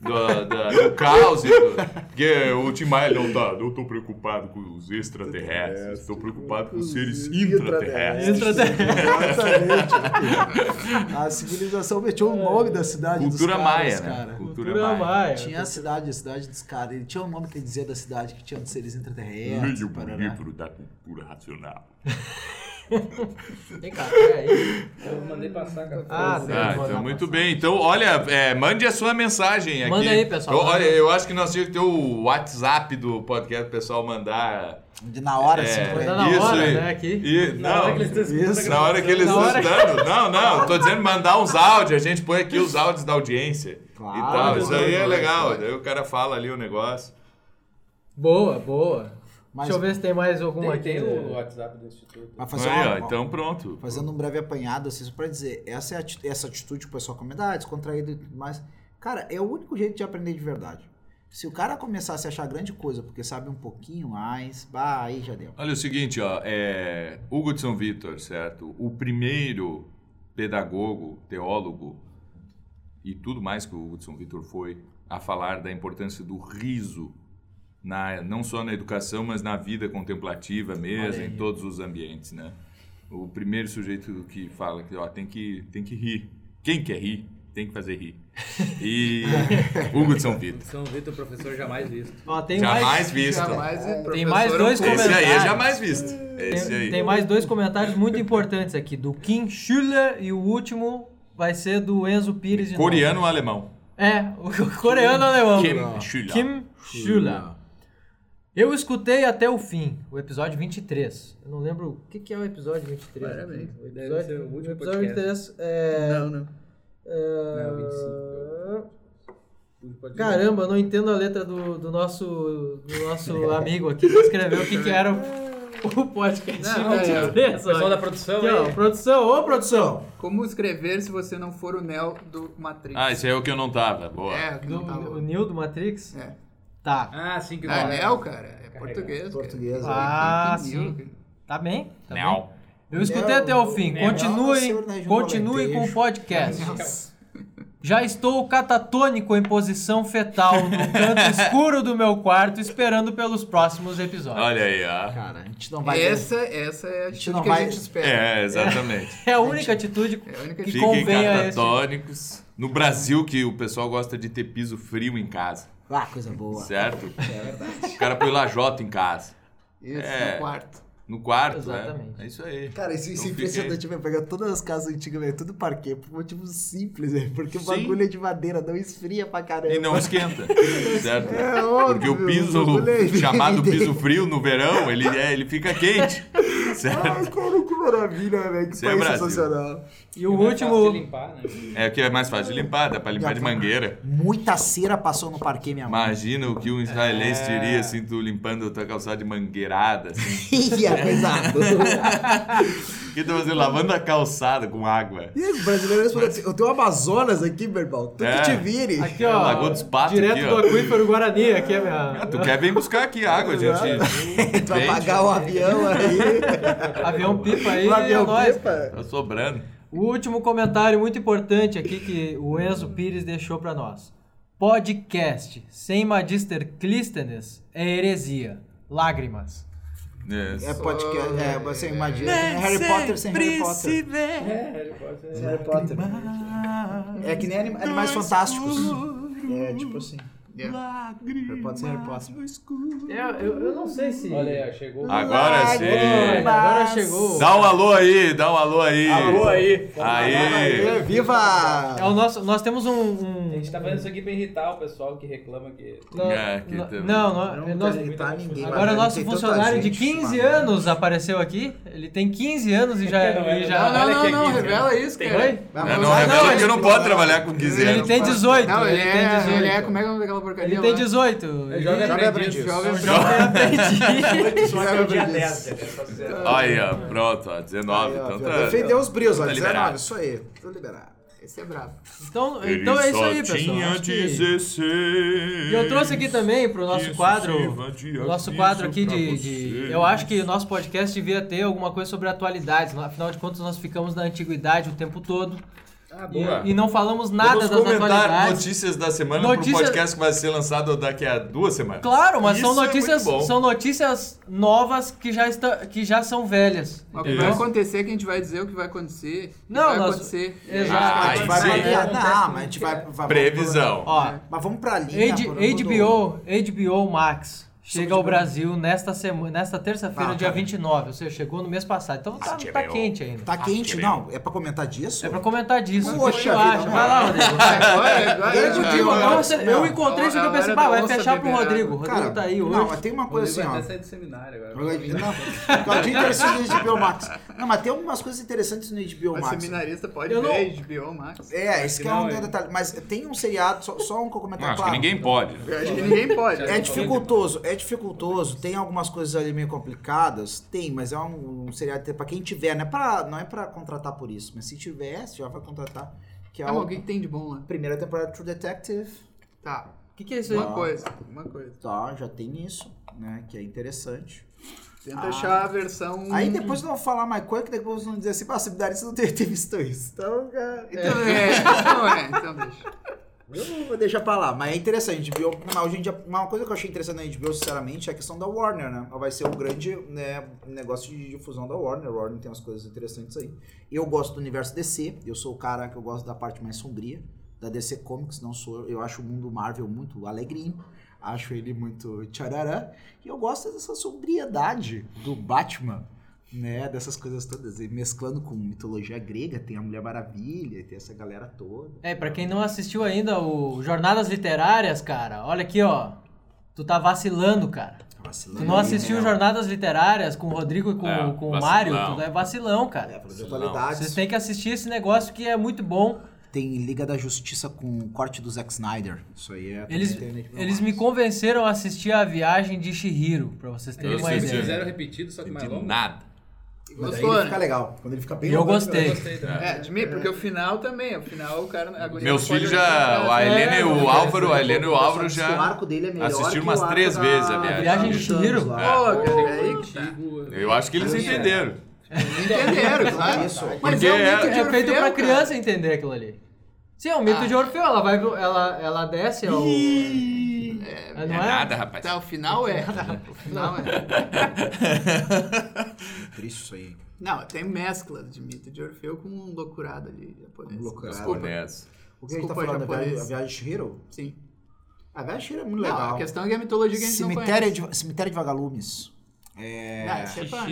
da- do caos. e do- Porque o Tim Maia não tá. Não tô preocupado com os extraterrestres. Estou preocupado com os seres intraterrestres. Exatamente. a civilização meteu o nome da cidade Cultura dos maia, caras, né? cara. Cultura, Cultura maia. maia. Tinha a cidade, a cidade dos caras. Ele tinha um nome que dizia da cidade que tinha de seres Leia extraterrestres. o livro da cultura racional. Vem cá, peraí. Eu mandei passar com a Ah. Ah, vou então muito passagem. bem. Então, olha, é, mande a sua mensagem aqui. Manda aí, pessoal. Eu, olha, eu acho que nós tínhamos que ter o WhatsApp do podcast, o pessoal mandar. De na hora, assim, É, pra Tá na isso hora, aí. né, aqui. E, Na não, hora que eles estão a na hora que eles estão escutando. Não, não, tô dizendo mandar uns áudios, a gente põe aqui os áudios da audiência. Claro, e tal. Isso aí é legal. Daí o cara fala ali o negócio. Boa, boa. Mas- Deixa eu ver se tem mais alguma Tem, aqui. tem o WhatsApp do Instituto. Mas fazer uma- ó, então pronto. Fazendo um breve apanhado, assim, só pra dizer, essa, é a ati- essa atitude que o pessoal comenta, ah, descontraído e tudo mais. Cara, é o único jeito de aprender de verdade. Se o cara começar a se achar grande coisa porque sabe um pouquinho mais, bah, aí já deu. Olha o seguinte, ó, é Hugo de São Vitor, certo? O primeiro pedagogo, teólogo e tudo mais que o Hugo de São Vitor foi a falar da importância do riso na não só na educação, mas na vida contemplativa mesmo, em todos os ambientes, né? O primeiro sujeito que fala que ó, tem que tem que rir. Quem quer rir tem que fazer rir. E (laughs) Hugo de São Vitor. São Vitor, professor jamais visto. Ó, tem Jamais mais, visto. Jamais é Tem mais dois professor, Esse aí é comentários. jamais visto. Esse tem, aí. tem mais dois comentários muito importantes aqui, do Kim Schuller e o último vai ser do Enzo Pires. Coreano ou alemão? É, o coreano alemão. Kim Schuller. Kim Schuller. Eu escutei até o fim, o episódio 23. Eu não lembro o que, que é o episódio 23. Parabéns. O Deve episódio, ser o último o episódio podcast. 23 é... Não, não. é, Não, 25. Pode- Caramba, não entendo a letra do, do nosso, do nosso amigo aqui que escreveu o que, que era o, o podcast Não, é, é. 23. Pessoal da produção Aqui, ó, produção, ô produção! Como escrever se você não for o Neo do Matrix? Ah, esse aí é o que eu não tava. Boa. É, que Do, não tava. o Neil do Matrix? É. Tá, Ah, sim, que Ah, não Neo, cara. É português. cara. Português, Ah, sim. Tá bem? Tá bem? Não. Eu escutei Neo, até o fim. Continuem do com o podcast. Nossa. Já estou catatônico em posição fetal no canto escuro do meu quarto, esperando pelos próximos episódios. Olha aí, ó. Cara, a gente não vai... Essa, essa é a gente atitude não que vai- a gente espera. É, exatamente. É a única atitude É a única que atitude. Fiquem convém a esse. catatônicos. No Brasil, que o pessoal gosta de ter piso frio em casa, Ah, coisa boa. certo? É verdade. O cara põe lajota em casa. Isso, É. no quarto. No quarto, Exatamente. né? É isso aí. Cara, isso, isso é Então impressionante, velho. Pegar todas as casas antigas, velho, tudo parquê, por motivos simples, velho. Porque o Sim. bagulho é de madeira, não esfria pra caramba. E não esquenta, (laughs) certo? É óbvio, Porque o piso o é chamado (laughs) piso frio no verão, ele, é, ele fica quente, (laughs) certo? cara, que maravilha, velho. Que Isso é país Brasil. sensacional. E o É mais fácil de último. limpar, né? É que é mais fácil de limpar, dá pra limpar de mangueira. Muita cera passou no parquê, minha mãe. Imagina o que um israelense diria assim, tu limpando a tua calçada de mangueirada, assim. (laughs) Ih, é coisa. O (laughs) que tu fazendo? Lavando a calçada com água. E os brasileiros respondem assim: eu tenho um Amazonas aqui, meu irmão. Tu É. que te vire. Aqui, É, ó. Lagoa dos Patos direto aqui, do aquífero Guarani. Aqui é minha. Ah, tu quer vir buscar aqui água, gente. tu vai (laughs) pagar o avião aí. Avião pipa aí, o avião é nóis. pipa. Tá sobrando. O último comentário muito importante aqui que o Enzo Pires deixou pra nós. Podcast sem Magister Clístenes é heresia. Lágrimas. Yes. É podcast. É, você imagina. é Harry Potter sem Harry Potter. É, Harry Potter. Sem Harry Potter. É que nem anim- Animais Fantásticos. É tipo assim. Harry Potter sem Harry Potter. É, eu, eu não sei se. Olha aí, chegou. Agora sim. agora chegou. Dá um alô aí, dá um alô aí. Alô aí. Aí. Viva! É o nosso, nós temos um. um- A gente tá fazendo isso aqui pra irritar o pessoal que reclama que. nó- É, que nó- não, não, Não nós- quero irritar ninguém. agora mas nosso tem tanta funcionário de gente 15 chamada. anos apareceu aqui. Ele tem 15 anos e já. (laughs) Não, é e já Não, não, Olha não, não, revela isso, cara. Oi? É, vamos não lá, revela não, que não ele- pode trabalhar com 15 Ele anos. tem 18. Não, ele, ele tem é, 18. ele é, como é que é o nome daquela porcaria Ele tem lá? 18. É jovem Jovem aprendiz. aprendiz. Jovem Jovem aprendiz. Só até o dia 10? Só se- Aí, ó, pronto, ó, 19. Aí, ó, Então tá. Defendeu os brios, ó. Tá 19, liberado. isso aí. Tô liberado. Esse é bravo. Então, Ele então é isso aí, pessoal. tinha Acho que- 16. E eu trouxe aqui também pro nosso quadro, nosso quadro aqui de, de- eu acho que o nosso podcast devia ter alguma coisa sobre atualidades, afinal de contas nós ficamos na antiguidade o tempo todo Ah, e, boa. e não falamos nada Vamos das comentar notícias da semana Notícia- pro podcast que vai ser lançado daqui a duas semanas. Claro, mas são Isso é notícias, bom. são notícias novas que já, está, que já são velhas. O que vai acontecer, que a gente vai dizer o que vai acontecer. Não, vai nós- acontecer. Exato. Ah, a gente vai. Não, mas a gente vai. vai Previsão. Ó, Mas vamos pra linha. H- por- HBO, HBO Max chega ao Brasil nesta semana, nesta terça-feira, Ah, dia tá. 29. Ou seja, chegou no mês passado. Então tá, tá quente ainda. Tá quente, não. É pra comentar disso? É pra comentar disso. Poxa o que tu vida, acha? não. Vai lá, Rodrigo. vai. Eu encontrei isso aqui eu pensei, vai fechar pro Rodrigo. O. Rodrigo tá aí hoje. Não, mas tem uma coisa assim, vai ó. até sair do seminário agora. Não, Claudinho interessante no HBO Max. Não, mas tem algumas coisas interessantes no HBO Mas Max. seminarista pode Eu não- ver HBO Max. É, esse que é Não, um é. detalhe. Mas tem um seriado, só, só um Não, comentário acho que claro. ninguém pode. Eu acho que ninguém pode. É dificultoso, é dificultoso. Tem algumas coisas ali meio complicadas? Tem, mas é um, um seriado pra quem tiver, não é pra, não é pra contratar por isso, mas se tiver, se já vai contratar. Que é Ah, o que que tem de bom lá? primeira temporada True Detective. Tá, O que, que é isso aí? uma coisa, uma coisa. Tá, já tem isso, né? Que é interessante. Tenta Ah. achar a versão... Aí depois não vou falar mais coisa, que depois vão dizer assim, ah, seminarista não deve ter visto isso. Então, cara, então Então é, então é, então deixa. Eu vou deixar pra lá, mas é interessante. HBO, hoje em dia, uma coisa que eu achei interessante na HBO, sinceramente, é a questão da Warner, né? Ela vai ser um grande né, negócio de difusão da Warner. A Warner tem umas coisas interessantes aí. Eu gosto do universo DC, eu sou o cara que eu gosto da parte mais sombria da DC Comics, não sou. Eu acho o mundo Marvel muito alegrinho, acho ele muito tcharará. E eu gosto dessa sobriedade do Batman. Né, dessas coisas todas, e mesclando com mitologia grega, tem a Mulher Maravilha, tem essa galera toda. É, pra quem não assistiu ainda o Jornadas Literárias, cara, olha aqui, ó. Tu tá vacilando, cara. Vacilando Tu não assistiu né? Jornadas Literárias com o Rodrigo e com, É, com o vacilão. Mário, tu é vacilão, É, cara. para de atualidades. Vocês têm que assistir esse negócio que é muito bom. Tem Liga da Justiça com o corte do Zack Snyder. Isso aí é. Eles, eles me convenceram a assistir a viagem de Shihiro, pra vocês terem Eu uma ideia. Fizeram repetido, só que mais longo. nada. Mas Gostou, ele né? fica legal. Quando ele fica bem E eu longo, gostei. Eu gostei. É, de mim, porque o final também, o final o cara... Meus filhos já. A Helena e É, o Álvaro, a Helena e o Álvaro que O já. arco dele é melhor. assistiram umas três vezes a viagem. Viagem de Pô, é tá. Eu acho que eles entenderam. Entenderam, claro. Isso. Mas Porque é um mito é- de É feito Orfeu, pra cara. criança entender aquilo ali. Sim, é o mito Ah. de Orfeu, ela vai, ela, ela desce ao... É, É, Não não é é? nada, rapaz. Tá, o final é. (laughs) O final é. (laughs) Triste isso aí. Não, tem mescla de mito de Orfeu com um loucurado ali japonês. Um loucurado. Desculpa. Japonês. O que a gente tá Desculpa, falando? A viagem, japonês. a viagem de Shihiro? Sim. A viagem de Shihiro é muito Não, legal. a questão é que é a mitologia que a gente Cemitério, não conhece. de, cemitério de Vagalumes. É. Não, isso é pra...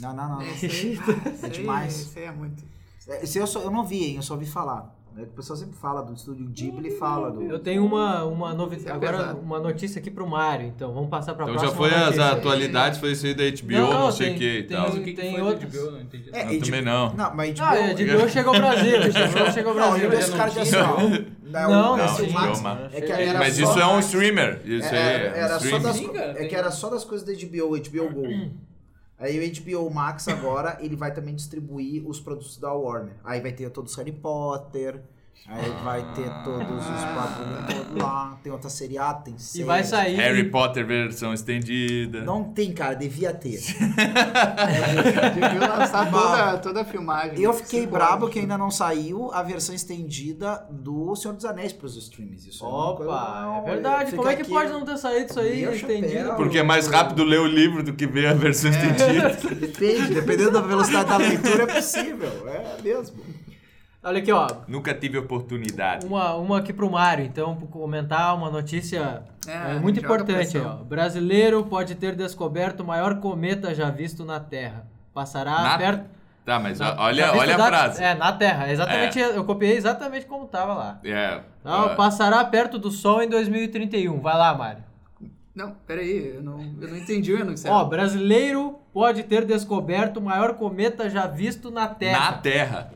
Não, Não, não, não. esse aí, ah, esse aí- demais. Esse aí é muito... Esse eu, só, eu não vi, hein? Eu só ouvi falar. né? O pessoal sempre fala do estúdio Ghibli, fala do. Eu tenho uma, uma novidade, é agora pesado. uma notícia aqui pro Mário, então vamos passar pra Então já próxima foi as notícia. atualidades, foi isso aí da HBO, Não, não, não, sei o que e tal. Mas o que, Tem que foi outros. do HBO? Não entendi. É, Eu também não. Não, mas HBO. Ah, é, HBO (laughs) chegou ao Brasil, HBO chegou ao Não, Brasil. eu esse cara de assim, ó. Não, não, esse HBO Max, é que era Mas só- isso é um streamer. Isso é um era só das, cara, é que era só das coisas da HBO, HBO Go. Aí o HBO Max agora, ele vai também distribuir os produtos da Warner. Aí vai ter todos os Harry Potter, aí vai ter todos os bagulho todo lá, tem outra seriado, tem E série. vai sair. Harry Potter versão estendida. Não tem, cara, devia ter. (laughs) Devia lançar toda, toda a filmagem. Eu fiquei Cinco brabo que ainda não saiu a versão estendida do Senhor dos Anéis pros streams. Isso é Opa, não, é verdade. Como é que aqui- pode não ter saído isso aí chapéu. Porque é mais rápido ler o livro do que ver a versão estendida. (laughs) Depende, dependendo da velocidade da leitura é possível. É mesmo. Olha aqui, ó. Nunca tive oportunidade. Uma, uma aqui pro Mário, então, pra comentar uma notícia É, é, muito importante. Ó. Brasileiro pode ter descoberto o maior cometa já visto na Terra. Passará Na- perto. Tá, mas na- olha, olha a da- frase. É, na Terra. Exatamente, eu copiei exatamente como tava lá. É. Não, ah, Passará perto do Sol em 2031. Vai lá, Mário. Não, peraí, eu não, eu não entendi o enunciado. Ó, brasileiro pode ter descoberto o maior cometa já visto na Terra. na Terra.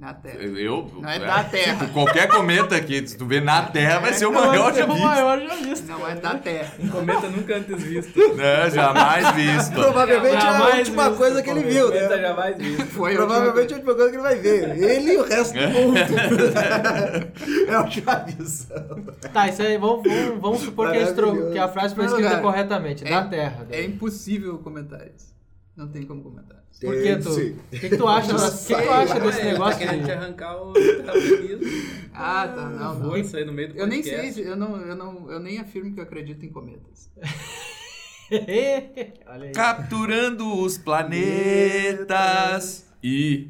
Na Terra. Eu, Não é da Terra. Qualquer cometa que se tu vê na Terra vai ser o Vai maior já o visto. maior já visto. Não é da Terra. Um cometa nunca antes visto. Não, jamais visto. Provavelmente é a Jamais última visto coisa que ele viu, Cometa né? jamais visto. Foi Provavelmente é a última coisa que ele vai ver. Ele e o resto É. do mundo. (laughs) é a última visão. Tá, isso aí, vamos, vamos, vamos supor que a, que a frase foi Não, escrita cara, corretamente. é- da Terra. É impossível comentar isso. Não tem como comentar. Por que tu? O que, que tu acha, que, que tu acha desse ele negócio Tá querendo te arrancar o. (laughs) Ah, tá. Não, não. Força aí no meio do Eu nem sei, eu não, eu não, eu nem afirmo que eu acredito em cometas. (laughs) Olha aí. Capturando os planetas e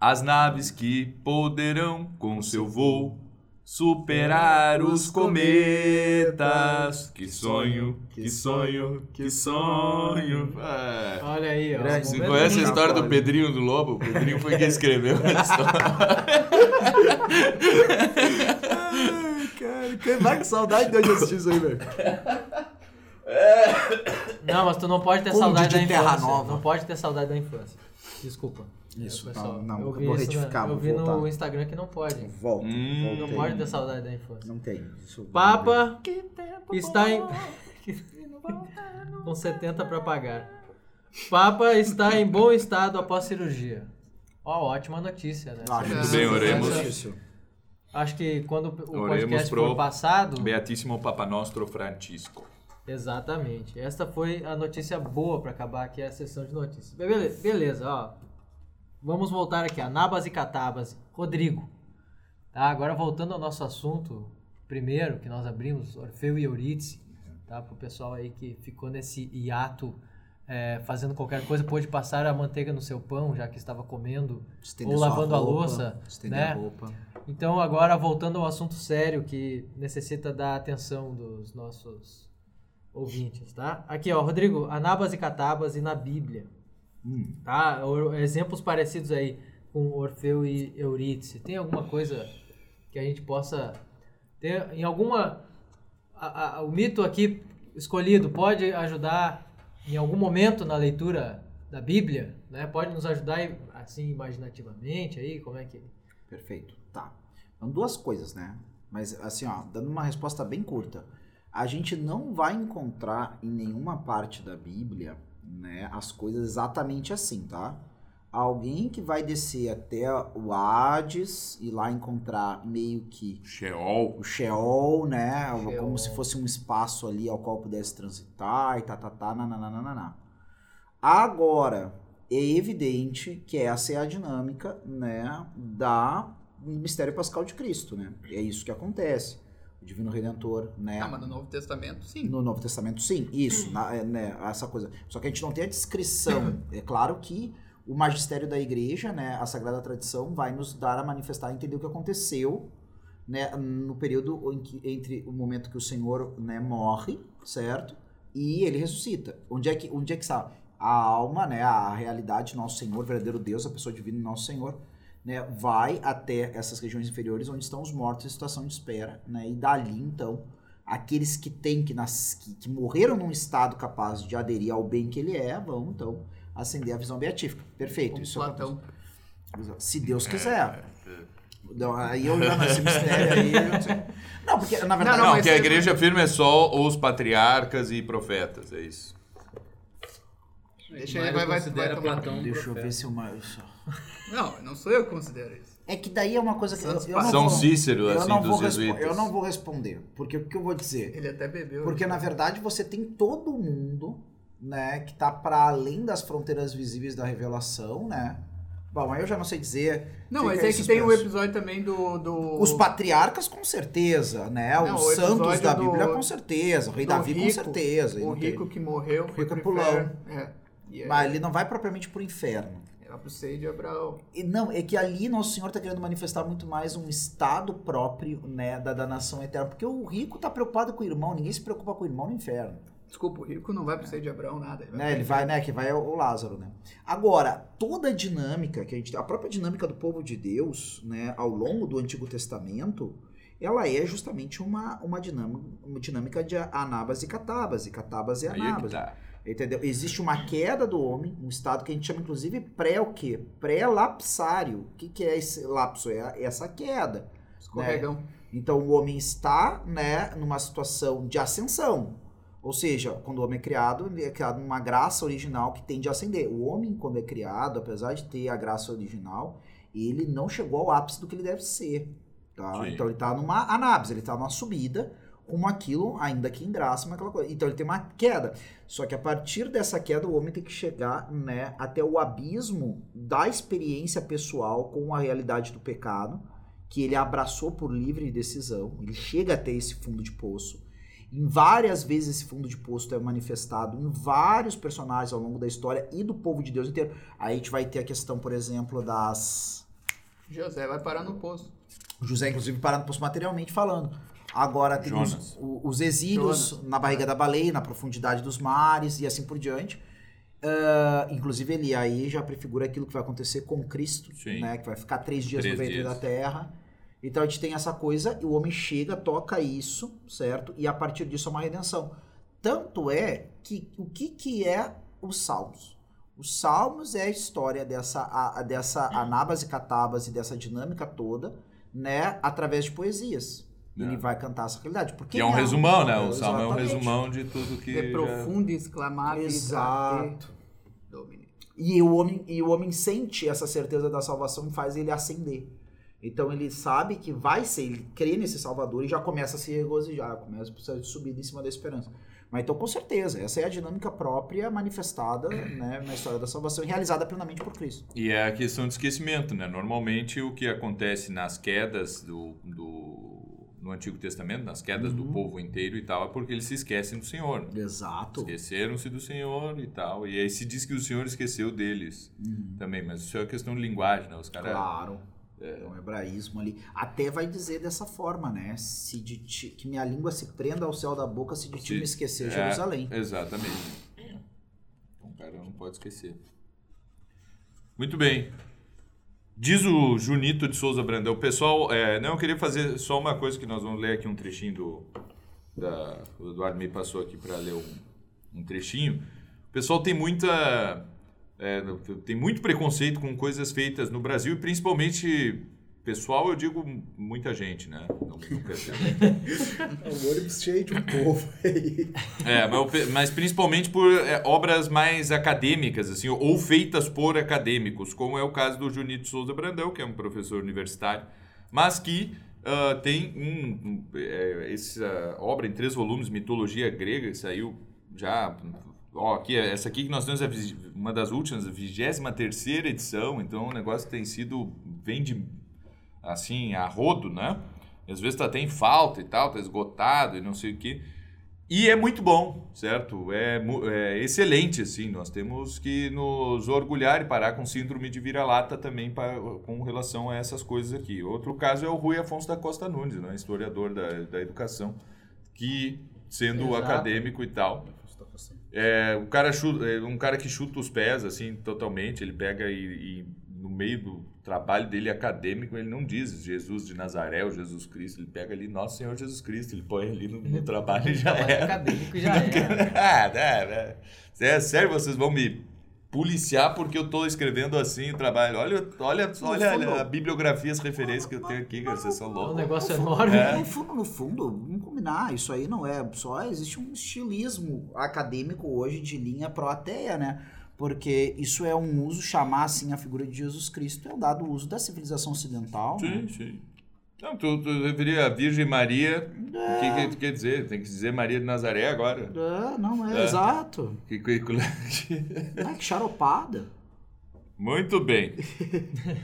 as naves que poderão com seu voo superar os cometas. Que sonho, que sonho, que sonho. É. Olha aí, ó. Grande. Você conhece a história do Pedrinho do Lobo? O Pedrinho foi quem escreveu a (laughs) história. Cara, que vai que saudade de eu assistir isso aí, velho. Não, mas tu não pode ter Conde saudade de da Terra infância. Nova. Não pode ter saudade da infância. Desculpa. Isso, pessoal. não, não, eu eu vi vou isso retificar, na- Eu vi no voltar. Instagram que não pode. Volta, Hum. Não voltei. pode ter saudade da infância. Não tem. Isso Papa está em. (laughs) Com 70 para pagar. Papa está em bom estado após cirurgia. Ó, ótima notícia, né? Acho Muito Sim, bem, sim, oremos. Isso. Acho que quando o Oremos podcast for passado. Beatíssimo Papa Nostro Francisco. Exatamente. Esta foi a notícia boa para acabar aqui a sessão de notícias. Bele- Beleza, ó. Vamos voltar aqui, Anabas e Catabas. Rodrigo. Tá, agora voltando ao nosso assunto primeiro, que nós abrimos, Orfeu e Eurídice, tá? Pro pessoal aí que ficou nesse hiato é, fazendo qualquer coisa, pôde passar a manteiga no seu pão, já que estava comendo, Estender ou lavando a roupa, louça, estender né? a. Então, agora voltando ao assunto sério que necessita da atenção dos nossos ouvintes, tá? Aqui, ó, Rodrigo, Anabas e Catabas e na Bíblia, Hum. tá? Exemplos parecidos aí com Orfeu e Eurídice. Tem alguma coisa que a gente possa ter em alguma a- a- o mito aqui escolhido pode ajudar em algum momento na leitura da Bíblia, né? Pode nos ajudar assim imaginativamente aí, como é que Perfeito. Tá. Então, duas coisas, né? Mas, assim, ó, dando uma resposta bem curta. A gente não vai encontrar em nenhuma parte da Bíblia, né, as coisas exatamente assim, tá? Alguém que vai descer até o Hades e lá encontrar meio que Sheol. o Sheol, né? Sheol. Como se fosse um espaço ali ao qual pudesse transitar e tá, tá, tá, nananana. Agora, é evidente que essa é a dinâmica, né, da mistério pascal de Cristo, né? É isso que acontece. O Divino Redentor, né? Ah, mas no Novo Testamento, sim. No Novo Testamento, sim, isso, na- é, né, essa coisa. Só que a gente não tem a descrição. (laughs) É claro que o magistério da igreja, né, a sagrada tradição, vai nos dar a manifestar, a entender o que aconteceu, né, no período em que, entre o momento que o Senhor, né, morre, certo, e ele ressuscita. Onde é que, onde é que está a alma, né, a realidade, nosso Senhor, verdadeiro Deus, a pessoa divina, nosso Senhor, né, vai até essas regiões inferiores onde estão os mortos em situação de espera, né, e dali então aqueles que têm que, nas, que, que morreram num estado capaz de aderir ao bem que ele é, vão então acender a visão beatífica. Perfeito, Como isso Platão. acontece. Se Deus quiser. Não, aí eu já nesse mistério aí. não porque na verdade. Não, Não, que a igreja firme é só os patriarcas e profetas, é isso. Deixa Mário ele, vai, vai, vai. Platão Deixa eu ver se uma. só- Não, não sou eu que considero isso. É que daí é uma coisa que eu, eu não São vou, Cícero, eu assim, não vou jesuítas. Eu não vou responder. Porque o que eu vou dizer? Ele até bebeu. Porque na verdade você tem todo mundo, né, que tá para além das fronteiras visíveis da revelação, né? Bom, aí eu já não sei dizer. Não, mas é aí que tem o suspenso. episódio também do. do... Os patriarcas, com certeza, né? Não, Os o santos da do- Bíblia, com certeza. O rei do Davi, com rico, certeza. Ele O rico que morreu foi Rico pro pulão. É. Aí, Mas ele não vai propriamente pro inferno. Pro seio de Abraão. E não, é que ali Nosso Senhor está querendo manifestar muito mais um estado próprio, né, da, da nação eterna. Porque o rico tá preocupado com o irmão, ninguém se preocupa com o irmão no inferno. Desculpa, o rico não vai pro seio de Abraão, nada. Ele vai, né? Ele vai, né? Que vai o o Lázaro, né? Agora, toda a dinâmica que a gente, a própria dinâmica do povo de Deus, né, ao longo do Antigo Testamento, ela é justamente uma, uma, dinâmica, uma dinâmica de anabas e catabas, e catabas e Aí é que anabas. tá. Entendeu? Existe uma queda do homem, um estado que a gente chama inclusive pré o quê? Pré-lapsário. O que, que é esse lapso? É essa queda. Escorregão. Então o homem está, né, numa situação de ascensão. Ou seja, quando o homem é criado, ele é criado numa graça original que tende a ascender. O homem, quando é criado, apesar de ter a graça original, ele não chegou ao ápice do que ele deve ser. Tá? Então ele está numa anábise, ele está numa subida, como aquilo, ainda que em graça, mas aquela coisa. Então ele tem uma queda. Só que a partir dessa queda, o homem tem que chegar né, até o abismo da experiência pessoal com a realidade do pecado, que ele abraçou por livre decisão. Ele chega até esse fundo de poço. Em várias vezes esse fundo de poço é manifestado em vários personagens ao longo da história e do povo de Deus inteiro. Aí a gente vai ter a questão, por exemplo, das José vai parar no poço. José, inclusive, parado posto materialmente falando. Agora tem os, os exílios Jonas. na barriga da baleia, na profundidade dos mares e assim por diante. Ah, inclusive, ele aí já prefigura aquilo que vai acontecer com Cristo, Sim. né? Que vai ficar três dias Três no ventre dias. da terra. Então a gente tem essa coisa, e o homem chega, toca isso, certo? E a partir disso é uma redenção. Tanto é que o que, que é os Salmos? Os Salmos é a história dessa, a, a- dessa anábase, catábase, dessa dinâmica toda, né? Através de poesias. Ele É. vai cantar essa realidade. Porque Que é um ele resumão, né? O salmo é um resumão de tudo que. De já- profundis clamavi Exato. E o homem, e o homem sente essa certeza da salvação e faz ele ascender. Então ele sabe que vai ser, ele crê nesse Salvador e já começa a se regozijar, começa a precisar de subida em cima da esperança. Mas então, com certeza, essa é a dinâmica própria manifestada (clears throat) né, na história da salvação e realizada plenamente por Cristo. E é a questão de esquecimento, né? Normalmente o que acontece nas quedas do, do no Antigo Testamento, nas quedas do Uhum. povo inteiro e tal, é porque eles se esquecem do Senhor. né? Exato. Esqueceram-se do Senhor e tal. E aí se diz que o Senhor esqueceu deles Uhum. também, mas isso é questão de linguagem, né? Os caras. Claro. É um hebraísmo ali. Até vai dizer dessa forma, né? Se de ti, que minha língua se prenda ao céu da boca se de ti Se- me esquecer é, Jerusalém. Exatamente. Então, o cara não pode esquecer. Muito bem. Diz o Junito de Souza Brandão. Pessoal, é, não, eu queria fazer só uma coisa que nós vamos ler aqui um trechinho do. Da, o Eduardo me passou aqui para ler um, um trechinho. O pessoal tem muita. é, tem muito preconceito com coisas feitas no Brasil e principalmente. Pessoal, eu digo muita gente, né? Não, não (laughs) É um ônibus cheio de um povo aí. É, mas, mas principalmente por é, obras mais acadêmicas, assim, ou feitas por acadêmicos, como é o caso do Junito Souza Brandão, que é um professor universitário, mas que ah, tem um, um, é, essa obra em três volumes, Mitologia Grega, que saiu já... Ó, aqui, essa aqui que nós temos é uma das últimas, a 23 terceira edição, então o negócio tem sido, vem de, assim, a rodo, né? Às vezes tá até em falta e tal, tá esgotado e não sei o quê. E é muito bom, certo? É, é excelente, assim. Nós temos que nos orgulhar e parar com síndrome de vira-lata também pa- com relação a essas coisas aqui. Outro caso é o Rui Afonso da Costa Nunes, né? historiador da, da educação, que, sendo Exato. acadêmico e tal, é, o cara chu- é um cara que chuta os pés, assim, totalmente. Ele pega e, e no meio do trabalho dele acadêmico, ele não diz Jesus de Nazaré ou Jesus Cristo. Ele pega ali Nosso Senhor Jesus Cristo. Ele põe ali no, no trabalho e (laughs) já é. acadêmico (laughs) já né. É sério, vocês vão me policiar porque eu estou escrevendo assim o trabalho. Olha, olha, olha a bibliografia, as referências que eu tenho aqui, cara, vocês são É um loucos. negócio enorme. No fundo, no fundo, vamos combinar, isso aí não é só, existe um estilismo acadêmico hoje de linha pró-ateia, né? Porque isso é um uso, chamar assim a figura de Jesus Cristo, é um dado uso da civilização ocidental. né? Sim, sim. Não, tu, tu referia a Virgem Maria. O que, que tu quer dizer? Tem que dizer Maria de Nazaré agora. É, não, é, É. exato. Que, (laughs) que, Ai, que charopada. Muito bem.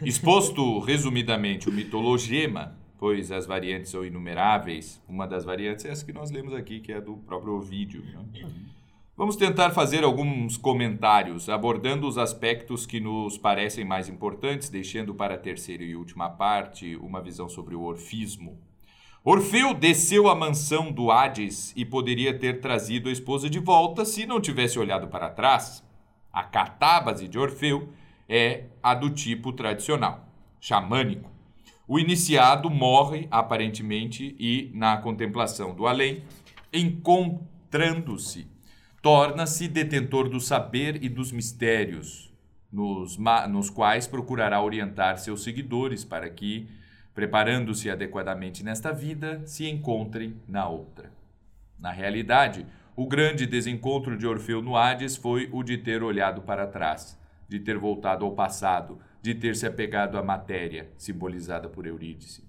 Exposto resumidamente o mitologema, pois as variantes são inumeráveis, uma das variantes é essa que nós lemos aqui, que é do próprio Ovídio. né? Vamos tentar fazer alguns comentários, abordando os aspectos que nos parecem mais importantes, deixando para a terceira e última parte uma visão sobre o orfismo. Orfeu desceu à mansão do Hades e poderia ter trazido a esposa de volta se não tivesse olhado para trás. A catábase de Orfeu é a do tipo tradicional, xamânico. O iniciado morre, aparentemente, e, na contemplação do além, encontrando-se, torna-se detentor do saber e dos mistérios, nos, nos quais procurará orientar seus seguidores para que, preparando-se adequadamente nesta vida, se encontrem na outra. Na realidade, o grande desencontro de Orfeu no Hades foi o de ter olhado para trás, de ter voltado ao passado, de ter se apegado à matéria, simbolizada por Eurídice.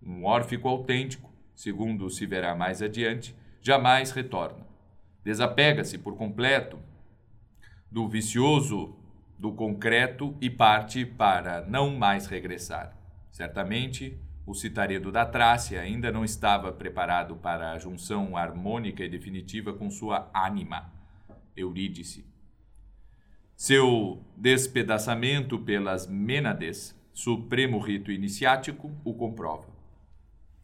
Um órfico autêntico, segundo se verá mais adiante, jamais retorna. Desapega-se por completo do vicioso, do concreto e parte para não mais regressar. Certamente, o citaredo da Trácia ainda não estava preparado para a junção harmônica e definitiva com sua ânima, Eurídice. Seu despedaçamento pelas Mênades supremo rito iniciático, o comprova.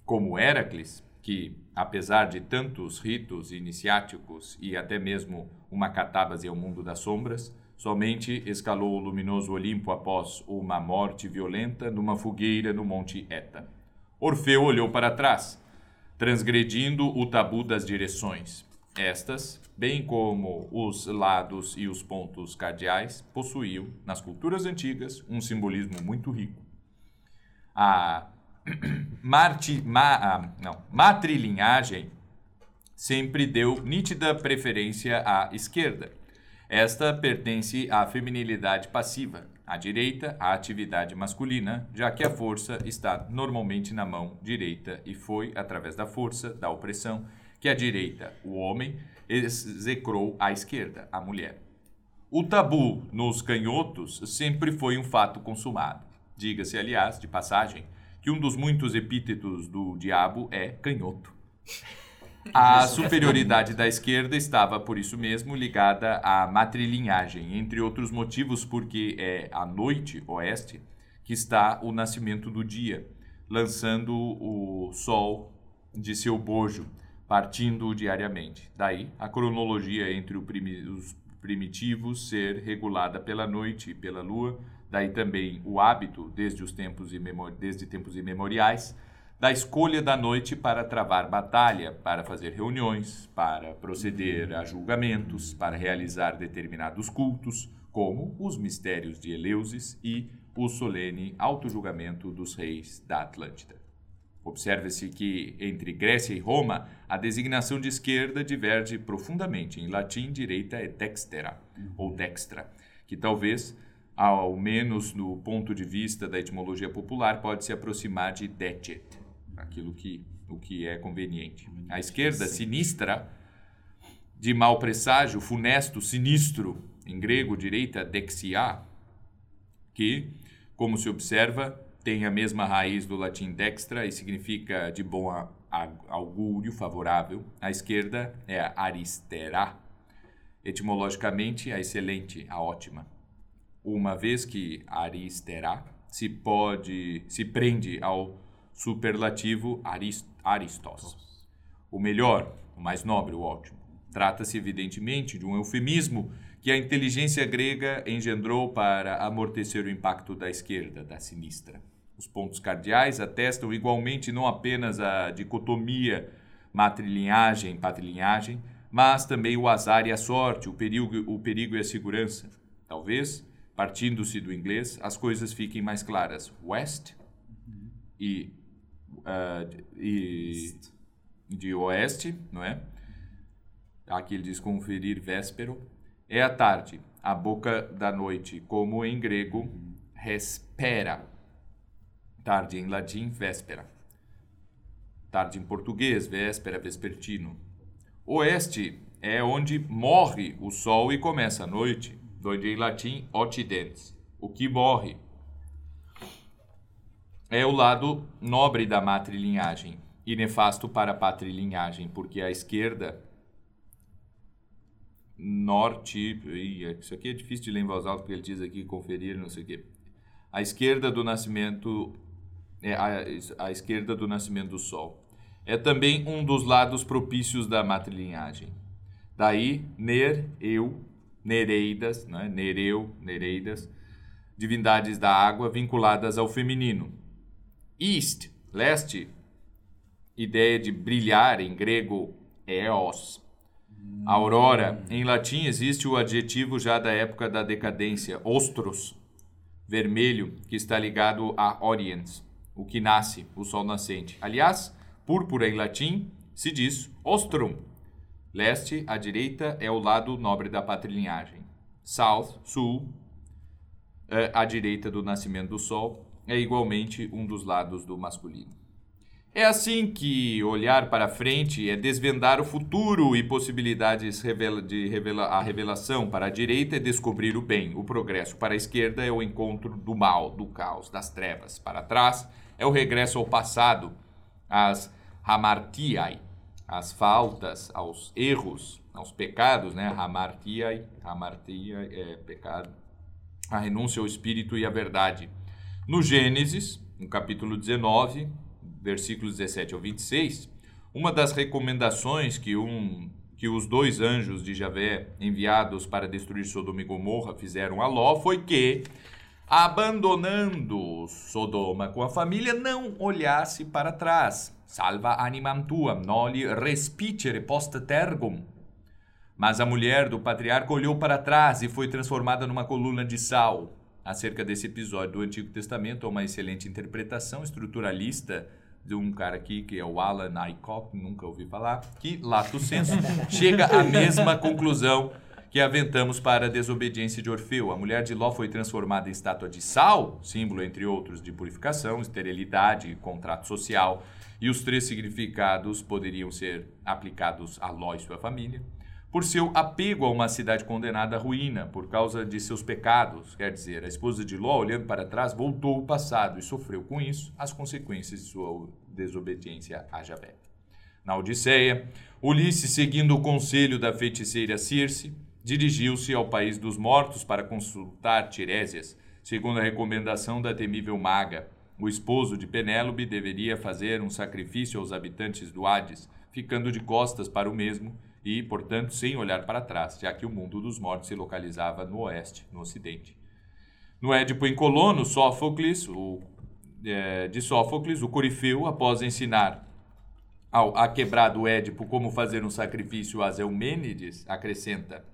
Como Heracles, que, apesar de tantos ritos iniciáticos e até mesmo uma catábase ao mundo das sombras, somente escalou o luminoso Olimpo após uma morte violenta numa fogueira no Monte Eta. Orfeu olhou para trás, transgredindo o tabu das direções. Estas, bem como os lados e os pontos cardeais, possuíam, nas culturas antigas, um simbolismo muito rico. A (clears throat) Marti, ma, ah, não, matrilinhagem sempre deu nítida preferência à esquerda. Esta pertence à feminilidade passiva, à direita, à atividade masculina, já que a força está normalmente na mão direita e foi através da força, da opressão, que a direita, o homem, execrou à esquerda, a mulher. O tabu nos canhotos sempre foi um fato consumado. Diga-se, aliás, de passagem, que um dos muitos epítetos do diabo é canhoto. (laughs) A superioridade da esquerda estava, por isso mesmo, ligada à matrilinhagem, entre outros motivos, porque é à noite oeste que está o nascimento do dia, lançando o sol de seu bojo, partindo diariamente. Daí a cronologia entre primi os primitivos ser regulada pela noite e pela lua, daí também o hábito, desde os tempos, desde tempos imemoriais, da escolha da noite para travar batalha, para fazer reuniões, para proceder a julgamentos, para realizar determinados cultos, como os mistérios de Eleusis e o solene autojulgamento dos reis da Atlântida. Observe-se que, entre Grécia e Roma, a designação de esquerda diverge profundamente. Em latim, direita é dextera, ou dextra, que talvez ao menos no ponto de vista da etimologia popular, pode se aproximar de decet, aquilo que, o que é conveniente. A esquerda, sinistra, de mau presságio, funesto, sinistro, em grego, direita, dexia, que, como se observa, tem a mesma raiz do latim dextra e significa de bom augúrio, favorável. A esquerda é a aristera, etimologicamente a excelente, a ótima uma vez que aristera se pode se prende ao superlativo arist, aristos. O melhor, o mais nobre, o ótimo. Trata-se evidentemente de um eufemismo que a inteligência grega engendrou para amortecer o impacto da esquerda, da sinistra. Os pontos cardeais atestam igualmente não apenas a dicotomia matrilinhagem-patrilinhagem, mas também o azar e a sorte, o perigo, o perigo e a segurança. Talvez partindo-se do inglês, as coisas fiquem mais claras. West e, uh, e de oeste, não é? Aqui ele diz conferir véspero. É a tarde, a boca da noite, como em grego, respera. Tarde em latim, véspera. Tarde em português, véspera, vespertino. Oeste é onde morre o sol e começa a noite onde em latim occidentes, o que morre. É o lado nobre da matrilinhagem e nefasto para a patrilinhagem, porque a esquerda norte, isso aqui é difícil de ler em voz alta porque ele diz aqui conferir, não sei o quê. A esquerda do nascimento é a, a esquerda do nascimento do sol. É também um dos lados propícios da matrilinhagem. Daí, ner, eu, Nereidas, né? Nereu, Nereidas, divindades da água vinculadas ao feminino. East, leste, ideia de brilhar em grego, eos. Aurora, em latim existe o adjetivo já da época da decadência, ostros, vermelho, que está ligado a oriens, o que nasce, o sol nascente. Aliás, púrpura em latim se diz ostrum, Leste, à direita, é o lado nobre da patrilinhagem. South, sul, é, à direita do nascimento do sol, é igualmente um dos lados do masculino. É assim que olhar para frente é desvendar o futuro e possibilidades de revela a revelação. Para a direita é descobrir o bem, o progresso. Para a esquerda é o encontro do mal, do caos, das trevas. Para trás é o regresso ao passado, as hamartiai, às faltas, aos erros, aos pecados, né? Hamartia, hamartia é pecado. A renúncia ao espírito e à verdade. No Gênesis, no capítulo 19, versículos 17 ao 26, uma das recomendações que, um, que os dois anjos de Javé enviados para destruir Sodoma e Gomorra fizeram a Ló foi que, abandonando Sodoma com a família, não olhasse para trás. Salva animam tuam, noli respicere post tergum. Mas a mulher do patriarca olhou para trás e foi transformada numa coluna de sal. Acerca desse episódio do Antigo Testamento, há uma excelente interpretação estruturalista de um cara aqui, que é o Alan Aycock, nunca ouvi falar, que, lato senso, (laughs) chega à mesma conclusão que aventamos para a desobediência de Orfeu. A mulher de Ló foi transformada em estátua de sal, símbolo, entre outros, de purificação, esterilidade, contrato social, e os três significados poderiam ser aplicados a Ló e sua família por seu apego a uma cidade condenada à ruína por causa de seus pecados. Quer dizer, a esposa de Ló, olhando para trás, voltou ao passado e sofreu com isso as consequências de sua desobediência a Javé. Na Odisseia, Ulisses, seguindo o conselho da feiticeira Circe, dirigiu-se ao país dos mortos para consultar Tirésias. Segundo a recomendação da temível maga, o esposo de Penélope deveria fazer um sacrifício aos habitantes do Hades, ficando de costas para o mesmo e, portanto, sem olhar para trás, já que o mundo dos mortos se localizava no oeste, no ocidente. No Édipo em Colono, Sófocles, o, é, de Sófocles, o Corifeu, após ensinar ao aquebrado Édipo como fazer um sacrifício a Eumênides, acrescenta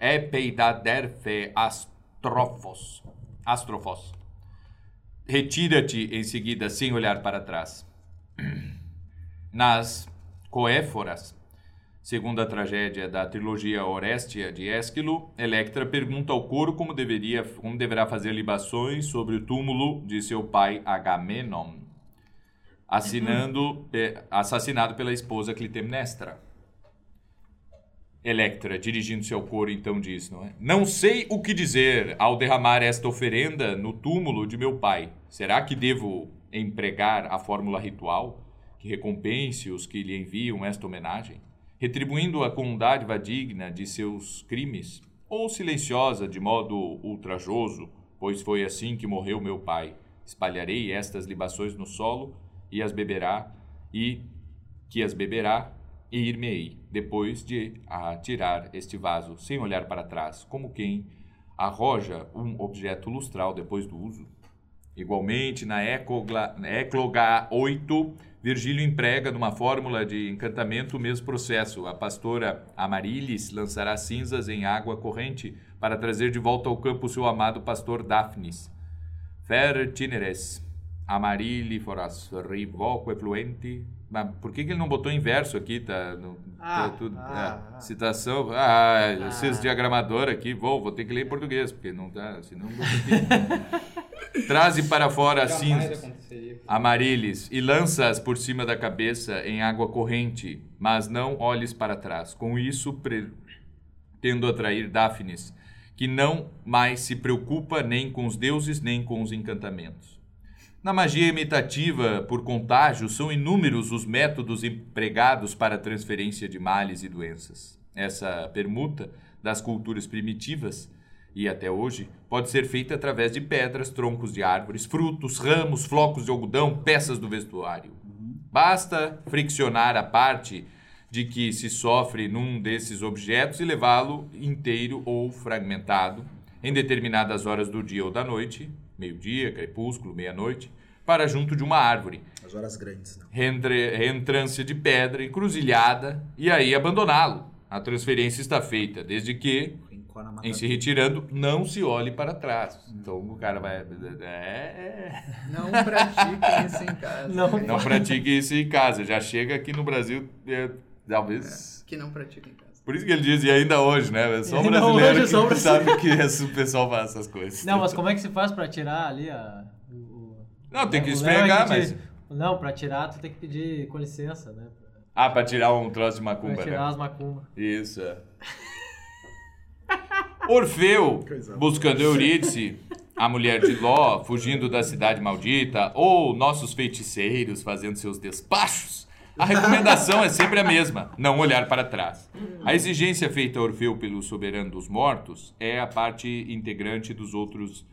Epeidaderfe astrofos, astrofos. Retira-te em seguida sem olhar para trás. (clears throat) Nas Coéforas, Segundo a tragédia da trilogia Orestia de Ésquilo, Electra pergunta ao coro como, deveria, como deverá fazer libações sobre o túmulo de seu pai Agamenon, assinando, assassinado pela esposa Clitemnestra. Electra, dirigindo-se ao coro, então diz: não, é? não sei o que dizer ao derramar esta oferenda no túmulo de meu pai. Será que devo empregar a fórmula ritual que recompense os que lhe enviam esta homenagem? retribuindo-a com dádiva digna de seus crimes, ou silenciosa de modo ultrajoso, pois foi assim que morreu meu pai. Espalharei estas libações no solo e as beberá, e que as beberá, e ir-me-ei, depois de atirar este vaso, sem olhar para trás, como quem arroja um objeto lustral depois do uso. Igualmente, na Ecloga 8, Virgílio emprega numa fórmula de encantamento o mesmo processo. A pastora Amarilis lançará cinzas em água corrente para trazer de volta ao campo seu amado pastor Daphnis. Fer tineres, Amarili foras rivoco efluenti. Mas por que, que ele não botou em verso aqui? Tá, no, Ah, tá tudo, ah, é, ah. citação. Ah, Ah. esses diagramador aqui, vou, vou ter que ler em português, porque não tá, senão não. (laughs) Traze para fora as cinzas. Amarilis, e lança-as por cima da cabeça em água corrente, mas não olhes para trás. Com isso, pretendo atrair Daphnis, que não mais se preocupa nem com os deuses nem com os encantamentos. Na magia imitativa por contágio, são inúmeros os métodos empregados para a transferência de males e doenças. Essa permuta das culturas primitivas e até hoje pode ser feita através de pedras, troncos de árvores, frutos, ramos, flocos de algodão, peças do vestuário. Basta friccionar a parte de que se sofre num desses objetos e levá-lo inteiro ou fragmentado em determinadas horas do dia ou da noite, meio-dia, crepúsculo, meia-noite, para junto de uma árvore, As horas grandes, não. reentre- reentrância de pedra, encruzilhada, e aí abandoná-lo. A transferência está feita, desde que, em se retirando, não se olhe para trás. Então o cara vai. É, Não pratiquem isso em casa. Não. (laughs) não pratique isso em casa. Já chega aqui no Brasil, é, talvez. Que não pratiquem em casa. Por isso que ele diz, e ainda hoje, né? É só o Ainda brasileiro hoje, que só o sabe que esse- o pessoal faz essas coisas. Não, mas como é que se faz pra tirar ali a. o- Não, tem que esfregar, é mas. Não, pra tirar tu tem que pedir com licença, né? Ah, pra tirar um troço de Pra macumba, tirar né? as macumbas. Isso. é. Orfeu, buscando Eurídice, a mulher de Ló, fugindo da cidade maldita, ou nossos feiticeiros fazendo seus despachos, a recomendação é sempre a mesma: não olhar para trás. A exigência feita a Orfeu pelo soberano dos mortos é a parte integrante dos outros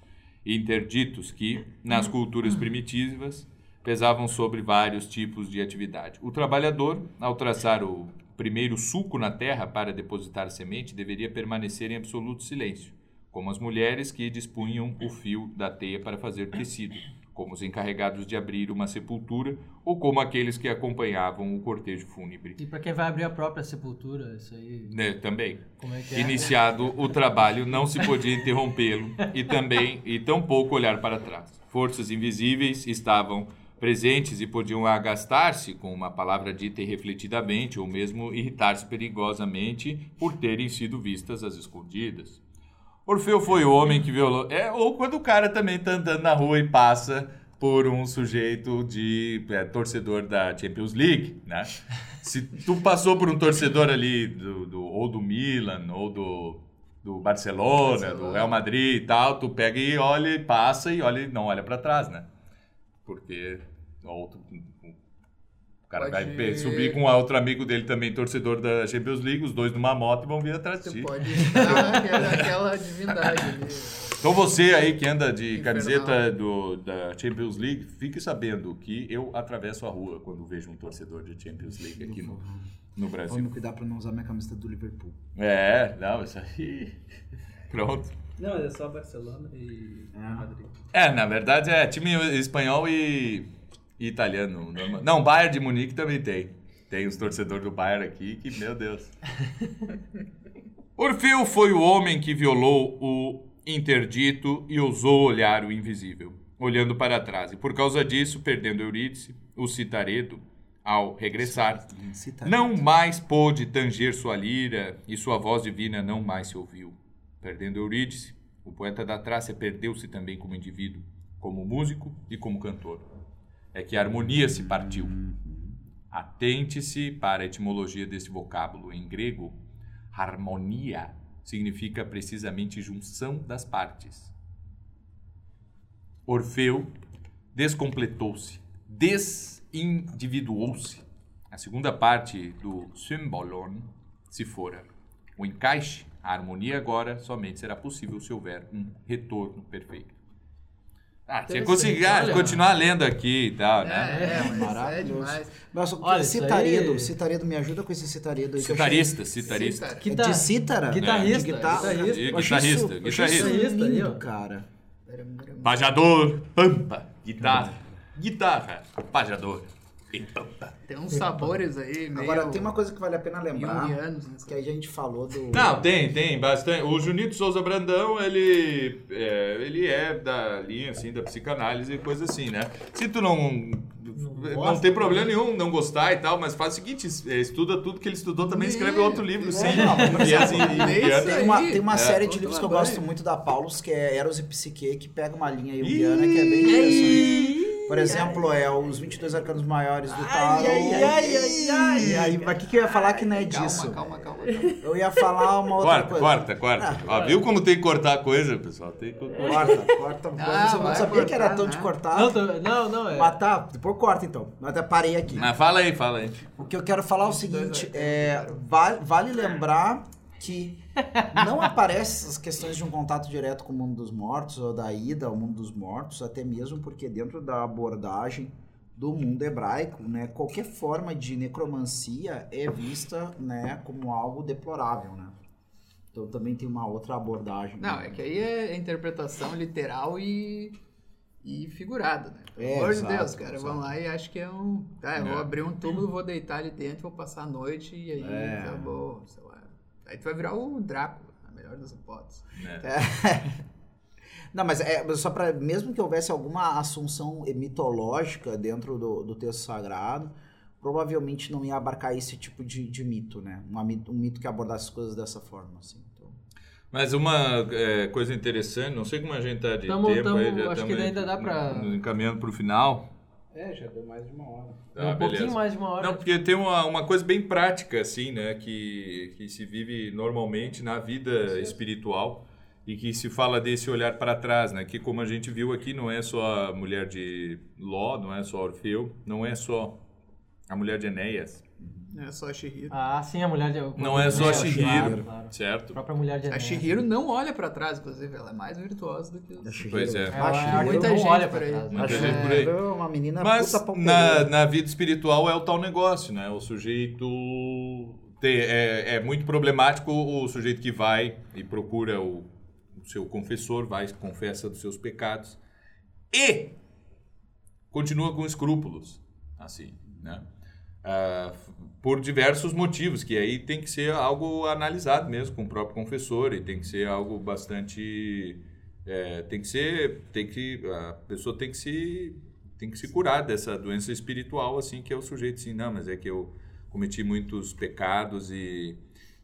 interditos que, nas culturas primitivas, pesavam sobre vários tipos de atividade. O trabalhador, ao traçar o primeiro sulco na terra para depositar semente, deveria permanecer em absoluto silêncio, como as mulheres que dispunham o fio da teia para fazer tecido, como os encarregados de abrir uma sepultura ou como aqueles que acompanhavam o cortejo fúnebre. E pra quem vai abrir a própria sepultura, isso aí. Né, também. É é? Iniciado o trabalho, não se podia interrompê-lo e também e tampouco olhar para trás. Forças invisíveis estavam presentes e podiam agastar-se com uma palavra dita irrefletidamente ou mesmo irritar-se perigosamente por terem sido vistas às escondidas. Orfeu foi o homem que violou. É, ou quando o cara também tá andando na rua e passa por um sujeito de é, torcedor da Champions League, né? Se tu passou por um torcedor ali do, do- ou do Milan ou do, do Barcelona, do Real Madrid e tal, tu pega e olha, e passa e olha, e não olha para trás, né? Porque o outro, o cara vai Pode- pe- subir com outro amigo dele também torcedor da Champions League, os dois numa moto e vão vir atrás de Você ti. pode estar aquela, aquela divindade ali. Então você aí que anda de Infernal. camiseta do, da Champions League, fique sabendo que eu atravesso a rua quando vejo um torcedor de Champions League aqui no, no Vamos Brasil. cuidar pra não usar minha camiseta do Liverpool. É, não, isso aí. (laughs) Pronto. Não, é só Barcelona e Madrid. É, na verdade é time espanhol e italiano. normal. Não, Bayern de Munique também tem. Tem os torcedores do Bayern aqui que, meu Deus. (laughs) Orfeu foi o homem que violou o interdito e ousou olhar o invisível, olhando para trás. E por causa disso, perdendo Eurídice, o citaredo, ao regressar, não mais pôde tanger sua lira e sua voz divina não mais se ouviu. Perdendo Eurídice, o poeta da Trácia perdeu-se também como indivíduo, como músico e como cantor. É que a harmonia se partiu. Atente-se para a etimologia desse vocábulo. Em grego, harmonia significa precisamente junção das partes. Orfeu descompletou-se, desindividuou-se. A segunda parte do symbolon se fora. O encaixe, a harmonia agora somente será possível se houver um retorno perfeito. Ah, tinha que conseguir ah, olha. continuar lendo aqui e tal, né? É, é, é Maravilhoso. demais. Mas só- Olha, citaredo, aí- citaredo, me ajuda com esse citaredo aí. Citarista, citarista. Cita- achei- Guitar- De cítara? Guitarrista, De guitarra? guitarrista. Eu guitarrista, isso- guitarrista aí, lindo, cara. Pajador, pampa, guitarra, guitarra, pajador. Tem uns sabores aí meio Agora, tem uma coisa que vale a pena lembrar, junguianos, né? que a gente falou do... Não, tem, tem bastante. O Junito Souza Brandão, ele é, ele é da linha, assim, da psicanálise e coisa assim, né? Se tu não... Não, gosta, tem problema nenhum não gostar e tal, mas faz o seguinte, é, estuda tudo que ele estudou, também escreve outro livro, sim. (laughs) E assim, (laughs) e- e- Isso Tem uma, aí. tem uma É. série de livros que eu gosto muito da Paulus, que é Eros e Psique, que pega uma linha junguiana que é bem interessante. Por exemplo, é os 22 arcanos maiores do tarot. ai, ai, ai, ai. E aí, mas o que, que eu ia falar que não é Calma, disso? calma, calma, calma. Eu ia falar uma outra Corta, coisa. corta, corta. Ó, viu como tem que cortar a coisa, pessoal? Tem que cortar. Corta, corta. Ah, eu não sabia que era cortar, tão de né? cortar. Não, tô- não, não, é. Mas tá, depois corta então. Eu até parei aqui. Mas fala aí, fala aí. O que eu quero falar é o seguinte, é, vale, vale lembrar que não aparece as questões de um contato direto com o mundo dos mortos ou da ida ao mundo dos mortos, até mesmo porque dentro da abordagem do mundo hebraico, né, qualquer forma de necromancia é vista, né, como algo deplorável, né? Então também tem uma outra abordagem. Não, é que aí é interpretação literal e, e figurada, né? Pelo É, amor de Deus, cara. exato. Vão lá e acho que é um. Tá, eu vou É. abrir um túmulo, vou deitar ali dentro, vou passar a noite e aí É. acabou, sei lá. Aí tu vai virar o Drácula, a melhor das hipóteses. (laughs) Não, mas é mas só para mesmo que houvesse alguma assunção mitológica dentro do, do texto sagrado, provavelmente não ia abarcar esse tipo de, de mito, né? Mi- um mito que abordasse as coisas dessa forma, assim. Então, Mas uma é, coisa interessante, não sei como a gente tá de Tamo- tempo tamo- aí, já acho tamo que ainda dá pra- no- encaminhando pro final. É, já deu mais de uma hora. Tá, um pouquinho beleza. mais de uma hora. Não, porque tem uma, uma coisa bem prática, assim, né? Que, que se vive normalmente na vida espiritual e que se fala desse olhar para trás, né? Que como a gente viu aqui, não é só a mulher de Ló, não é só Orfeu, não é só a mulher de Enéas. É só a Shihiro. Ah, sim, a mulher de... Não é só a Claro, Shihiro, claro. A certo? própria mulher de A. Shihiro não olha pra trás, inclusive. Ela é mais virtuosa do que os... Shihiro. Pois é. É, A a Shihiro- muita não gente olha pra aí. trás. Muita a gente por aí. É uma menina Mas puta na, na vida espiritual é o tal negócio, né? O sujeito tem- é, é muito problemático o sujeito que vai e procura o, o seu confessor, vai confessa dos seus pecados e continua com escrúpulos, assim, né? F- por diversos motivos, que aí tem que ser algo analisado mesmo com o próprio confessor e tem que ser algo bastante é, tem que ser tem que a pessoa tem que se tem que se curar dessa doença espiritual assim que é o sujeito assim não mas é que eu cometi muitos pecados e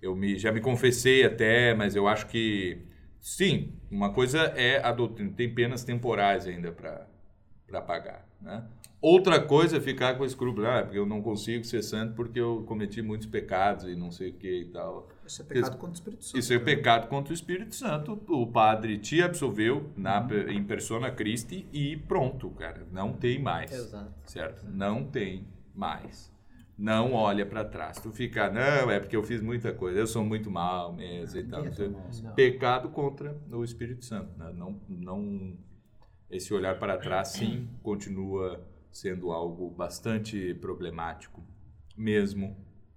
eu me já me confessei até mas eu acho que sim uma coisa é a doutrina tem penas temporais ainda para pagar né outra coisa é ficar com escrúpulo ah, porque eu não consigo ser santo porque eu cometi muitos pecados e não sei o que e tal Isso é pecado contra o Espírito Santo. isso é pecado contra o Espírito Santo. O padre te absolveu na, em persona Christi e pronto, cara. Não tem mais. Exato. Certo? Não tem mais. Não olha para trás. Tu fica, não, é porque eu fiz muita coisa, eu sou muito mal mesmo e tal. Ninguém tão mal. Não. Pecado contra o Espírito Santo. né? Não, não, esse olhar para trás, (clears throat) sim, continua sendo algo bastante problemático, mesmo.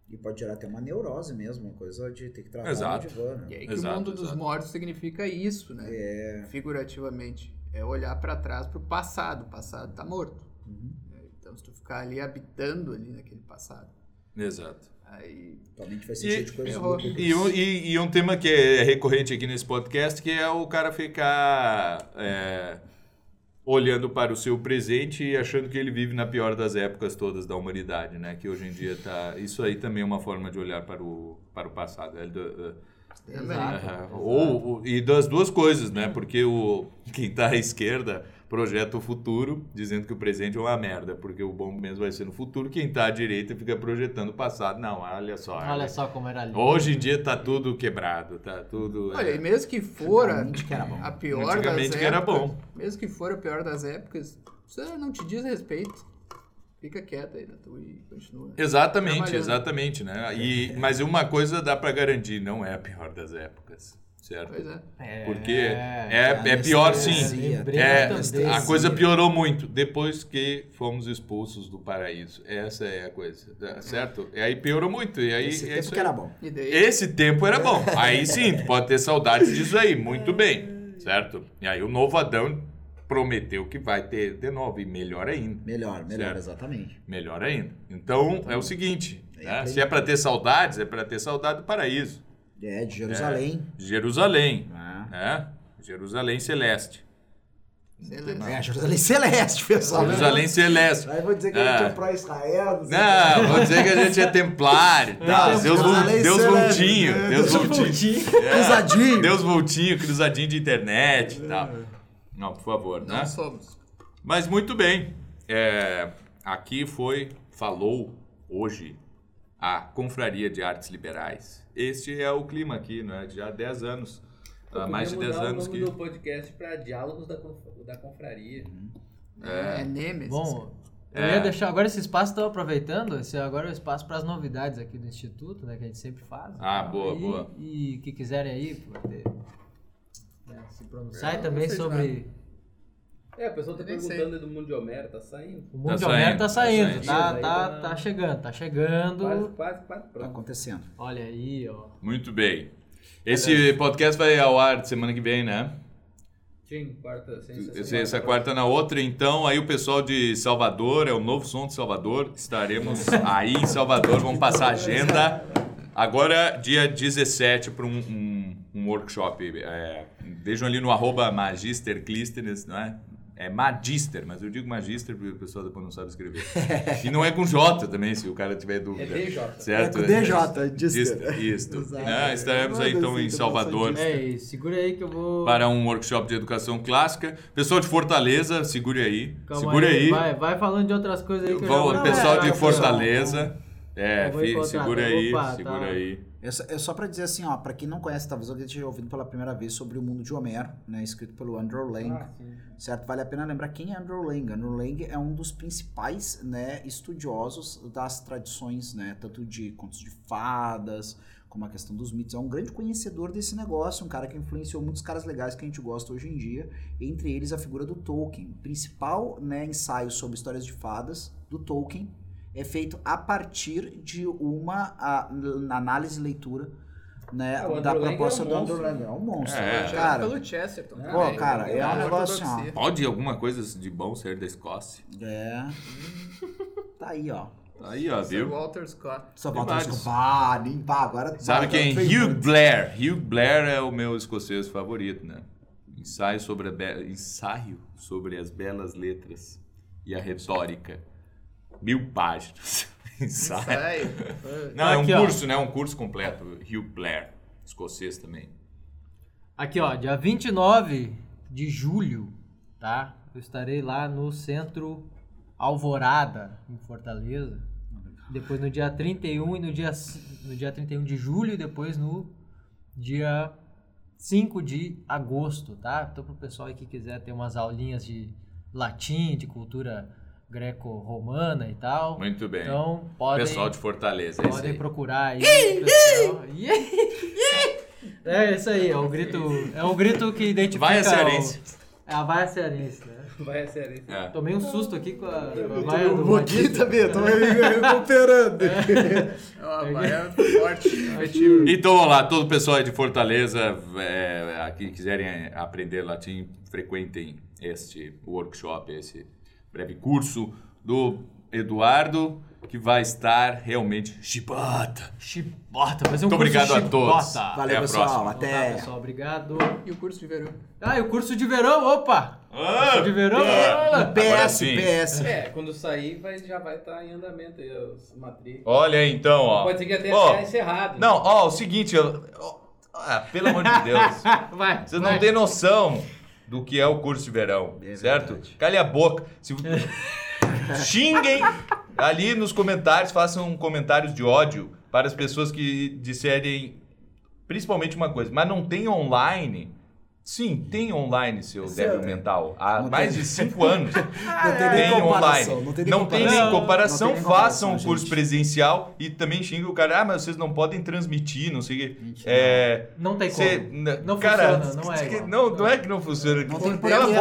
E pode gerar até uma neurose mesmo, uma coisa de ter que tratar Exato. divã, E né? aí que Exato, o mundo dos exato. mortos significa isso, né? É. Figurativamente. É olhar pra trás pro passado. O passado tá morto. Uhum. É, Então, se tu ficar ali habitando ali naquele passado, Exato. aí... Tua mente vai ser E- cheia de coisas. E, um- e- e um tema que é recorrente aqui nesse podcast, que é o cara ficar é, olhando para o seu presente e achando que ele vive na pior das épocas todas da humanidade, né? Que hoje em dia tá... Isso aí também é uma forma de olhar para o, para o passado. É do- Também. é, ou, ou- e das duas coisas, né? Porque o, quem está à esquerda projeta o futuro, dizendo que o presente é uma merda, porque o bom mesmo vai ser no futuro. Quem está à direita fica projetando o passado. Não, olha só. Olha só como era ali. Hoje em dia tá tudo quebrado, tá tudo. Olha, é, e mesmo que for a, que era bom. a pior das Antigamente épocas... que era bom. Mesmo que for a pior das épocas, isso não te diz respeito. Fica quieto aí na tua e continua. Exatamente, exatamente, né? E, mas uma coisa dá para garantir, não é a pior das épocas, certo? Pois é. É, Porque é, é pior sim. É, a coisa piorou muito depois que fomos expulsos do paraíso. Essa é a coisa, tá certo? E aí piorou muito. E aí Esse é tempo isso que aí. era bom. Esse tempo era bom. (laughs) Aí sim, tu pode ter saudades disso aí, muito bem, certo? E aí o novo Adão prometeu que vai ter de novo, e melhor ainda. Melhor, melhor, Certo. exatamente. Melhor ainda. Então, é o seguinte, É, né? se é para ter saudades, é para ter saudade do paraíso, É, de Jerusalém. de Jerusalém, Ah. né? Jerusalém celeste. Excelente. É, Jerusalém Celeste, (laughs) pessoal. Jerusalém celeste. Aí vou dizer que a Ah. gente é pró-Israel. sei Não, vou dizer que a gente é templário (laughs) e tal. Deus, Jerusalém Deus celeste. voltinho, Deus voltinho. É, Cruzadinho. Deus voltinho, cruzadinho de internet e tal. Não, por favor, né? Não somos. Mas muito bem. É, aqui foi, falou hoje a Confraria de Artes Liberais. Este é o clima aqui, né? Já há 10 anos. Há mais de 10 mudar anos o que. nome do podcast pra Diálogos da, Conf- da Confraria. É, Nemesis. Bom, eu É. ia deixar agora esse espaço, estou aproveitando, esse agora é o espaço para as novidades aqui do Instituto, né, que a gente sempre faz. Ah, boa, e, boa. E que quiserem aí poder, né, se pronunciar É, também sobre É, a pessoa tá nem perguntando aí do mundo de Homero, tá saindo. o mundo de saindo, Homero tá tá saindo, saindo. tá, Aí tá, tá- tá chegando, tá Quase, chegando. quase, quase Tá pronto. acontecendo. Olha aí, ó. Muito bem. Esse podcast vai ao ar de semana que vem, né? Sim, quarta, sem Essa quarta na outra, então, aí o pessoal de Salvador, é o novo som de Salvador, estaremos (laughs) aí em Salvador, vamos passar a agenda. Agora, dia 17, para um, um, um workshop. É, vejam ali no arroba não é? É Magister, mas eu digo Magister porque o pessoal depois não sabe escrever. (laughs) E não é com J também, se o cara tiver dúvida. É DJ. Certo? É com DJ, Dister. Isso. Né? Estaremos aí Manda então em informação Salvador. É, segura aí que eu vou. para um workshop de educação clássica. Pessoal de Fortaleza, segure aí. Calma segure aí. Vai, vai falando de outras coisas aí que eu já vou- pessoal Não, de é, Fortaleza. É, encontrar, segura tá? aí, Opa, segura tá. aí. É só, pra dizer assim, ó, pra quem não conhece, talvez alguém esteja ouvindo pela primeira vez sobre o mundo de Homero, né, escrito pelo Andrew Lang, Ah, certo? Vale a pena lembrar quem é Andrew Lang. Andrew Lang é um dos principais, né, estudiosos das tradições, né, tanto de contos de fadas, como a questão dos mitos. É um grande conhecedor desse negócio, um cara que influenciou muitos caras legais que a gente gosta hoje em dia, entre eles a figura do Tolkien. Principal, né, ensaio sobre histórias de fadas do Tolkien é feito a partir de uma a- análise e leitura né, o da Lang proposta é um do Andrew Lang. É um monstro, É. né, cara. pelo Chesterton. Pô, também, cara, é um a negócio assim, ó. Pode alguma coisa de bom ser da Escócia? É. Tá aí, ó. Aí, ó, Sir viu? Walter Scott. Só Tem falta vários. escopar, limpar. Agora Sabe quem? Hugh. Blair. Hugh Blair é o meu escocês favorito, né? Ensaio sobre, a be- Ensaio sobre as belas letras e a retórica. Mil páginas. (laughs) Ensaio. Sai. Não, é um Aqui, ó. curso, né? Um curso completo. Hugh Blair. Escocês também. Aqui, ó, dia 29 de julho, tá? Eu estarei lá no Centro Alvorada, em Fortaleza. Depois no dia 31 e no dia, no dia 31 de julho e depois no dia 5 de agosto, tá? Então pro pessoal aí que quiser ter umas aulinhas de latim, de cultura greco-romana e tal. Muito bem. Então, podem, Pessoal de Fortaleza, é isso podem aí. procurar aí. É isso aí, é o grito, é o grito que identifica Vai a o- cearense. É a vaia cearense, né? Vai a sério. É. Tomei um susto aqui com a, com a Eu vaia do um pouquinho Batista. também, eu tô me recuperando. Ó, vai é (laughs) forte, efetivo. Então, vamos lá, todo o pessoal aí de Fortaleza, é, aqui quiserem aprender latim, frequentem este workshop, esse breve curso do Eduardo, que vai estar realmente chibata. Chibota, vai ser um Muito curso obrigado a chibota. todos. Valeu, Até a pessoal. próxima. Então tá, Até. pessoal, obrigado. E o curso de verão? Ah, e o curso de verão, opa! Ah, Curso de verão. Agora PS, sim. PS. É, quando sair vai, já vai estar em andamento aí os matrículas. Olha aí, então, ó. Pode ser que até tenha encerrado. Não, ó, o seguinte, eu- ah, pelo amor de Deus. (laughs) Vai, Vocês vai. não têm noção do que é o curso de verão, É certo? verdade. Calhe a boca. Se... (laughs) Xinguem ali nos comentários, façam comentários de ódio para as pessoas que disserem principalmente uma coisa, mas não tem online. Sim, tem online, seu débil mental. Há Não mais tem. de cinco anos. (laughs) Não tem nem tem comparação. online. Não tem nem Não tem comparação. nem comparação. Não tem nem Façam comparação, o curso gente. presencial e também xinga o cara. Ah, mas vocês não podem transmitir, não sei o quê. É, Não tem Cê- como. Não cara, funciona, não é. Não, não é que não funciona. Não tem porquê, não tem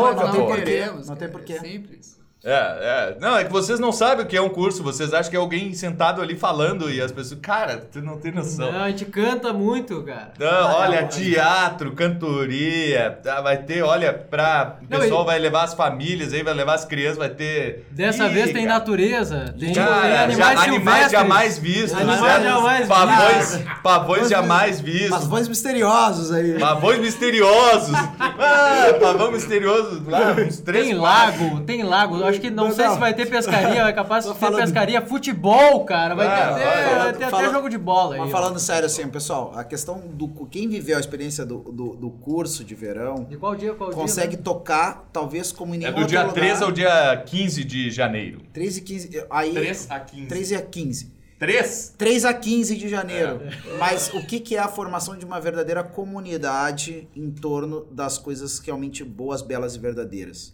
não tem porquê. É simples. É, é. Não, é que vocês não sabem o que é um curso. Vocês acham que é alguém sentado ali falando e as pessoas... Cara, tu não tem noção. Não, a gente canta muito, cara. Não, olha, não, teatro, cantoria, tá, vai ter, olha, pra... O pessoal vai levar as famílias aí, vai levar as crianças, vai ter... Dessa Ih, vez tem cara. natureza, tem, tem Cara, animais já, animais jamais vistos, Animais né? jamais pavões, pavões jamais vistos, voz misteriosos aí. pavões misteriosos. (laughs) Ah, pavão misterioso, lá, uns três, Tem quatro. lago, tem lago. Acho que não, Não, sei não. se vai ter pescaria, é capaz de ter pescaria, futebol, cara. Vai Ah, ter, vai, até, vai. vai ter até Fala- jogo de bola aí. Mas ó. falando sério assim, pessoal, a questão do quem viveu a experiência do, do, do curso de verão De qual dia, qual consegue dia? né? tocar, talvez como em É nenhum do outro dia lugar. 13 ao dia 15 de janeiro. 13 e 15. Aí, 3 a 15. 13 a 15. 3? 3 a 15 de janeiro. É. Mas o que, que é a formação de uma verdadeira comunidade em torno das coisas realmente boas, belas e verdadeiras?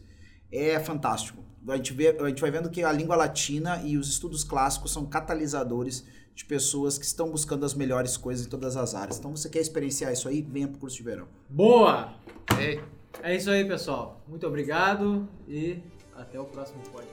É fantástico. A gente, vê, a gente vai vendo que a língua latina e os estudos clássicos são catalisadores de pessoas que estão buscando as melhores coisas em todas as áreas. Então, você quer experienciar isso aí? Venha pro curso de verão. Boa! Ei, É isso aí, pessoal. Muito obrigado e até o próximo podcast.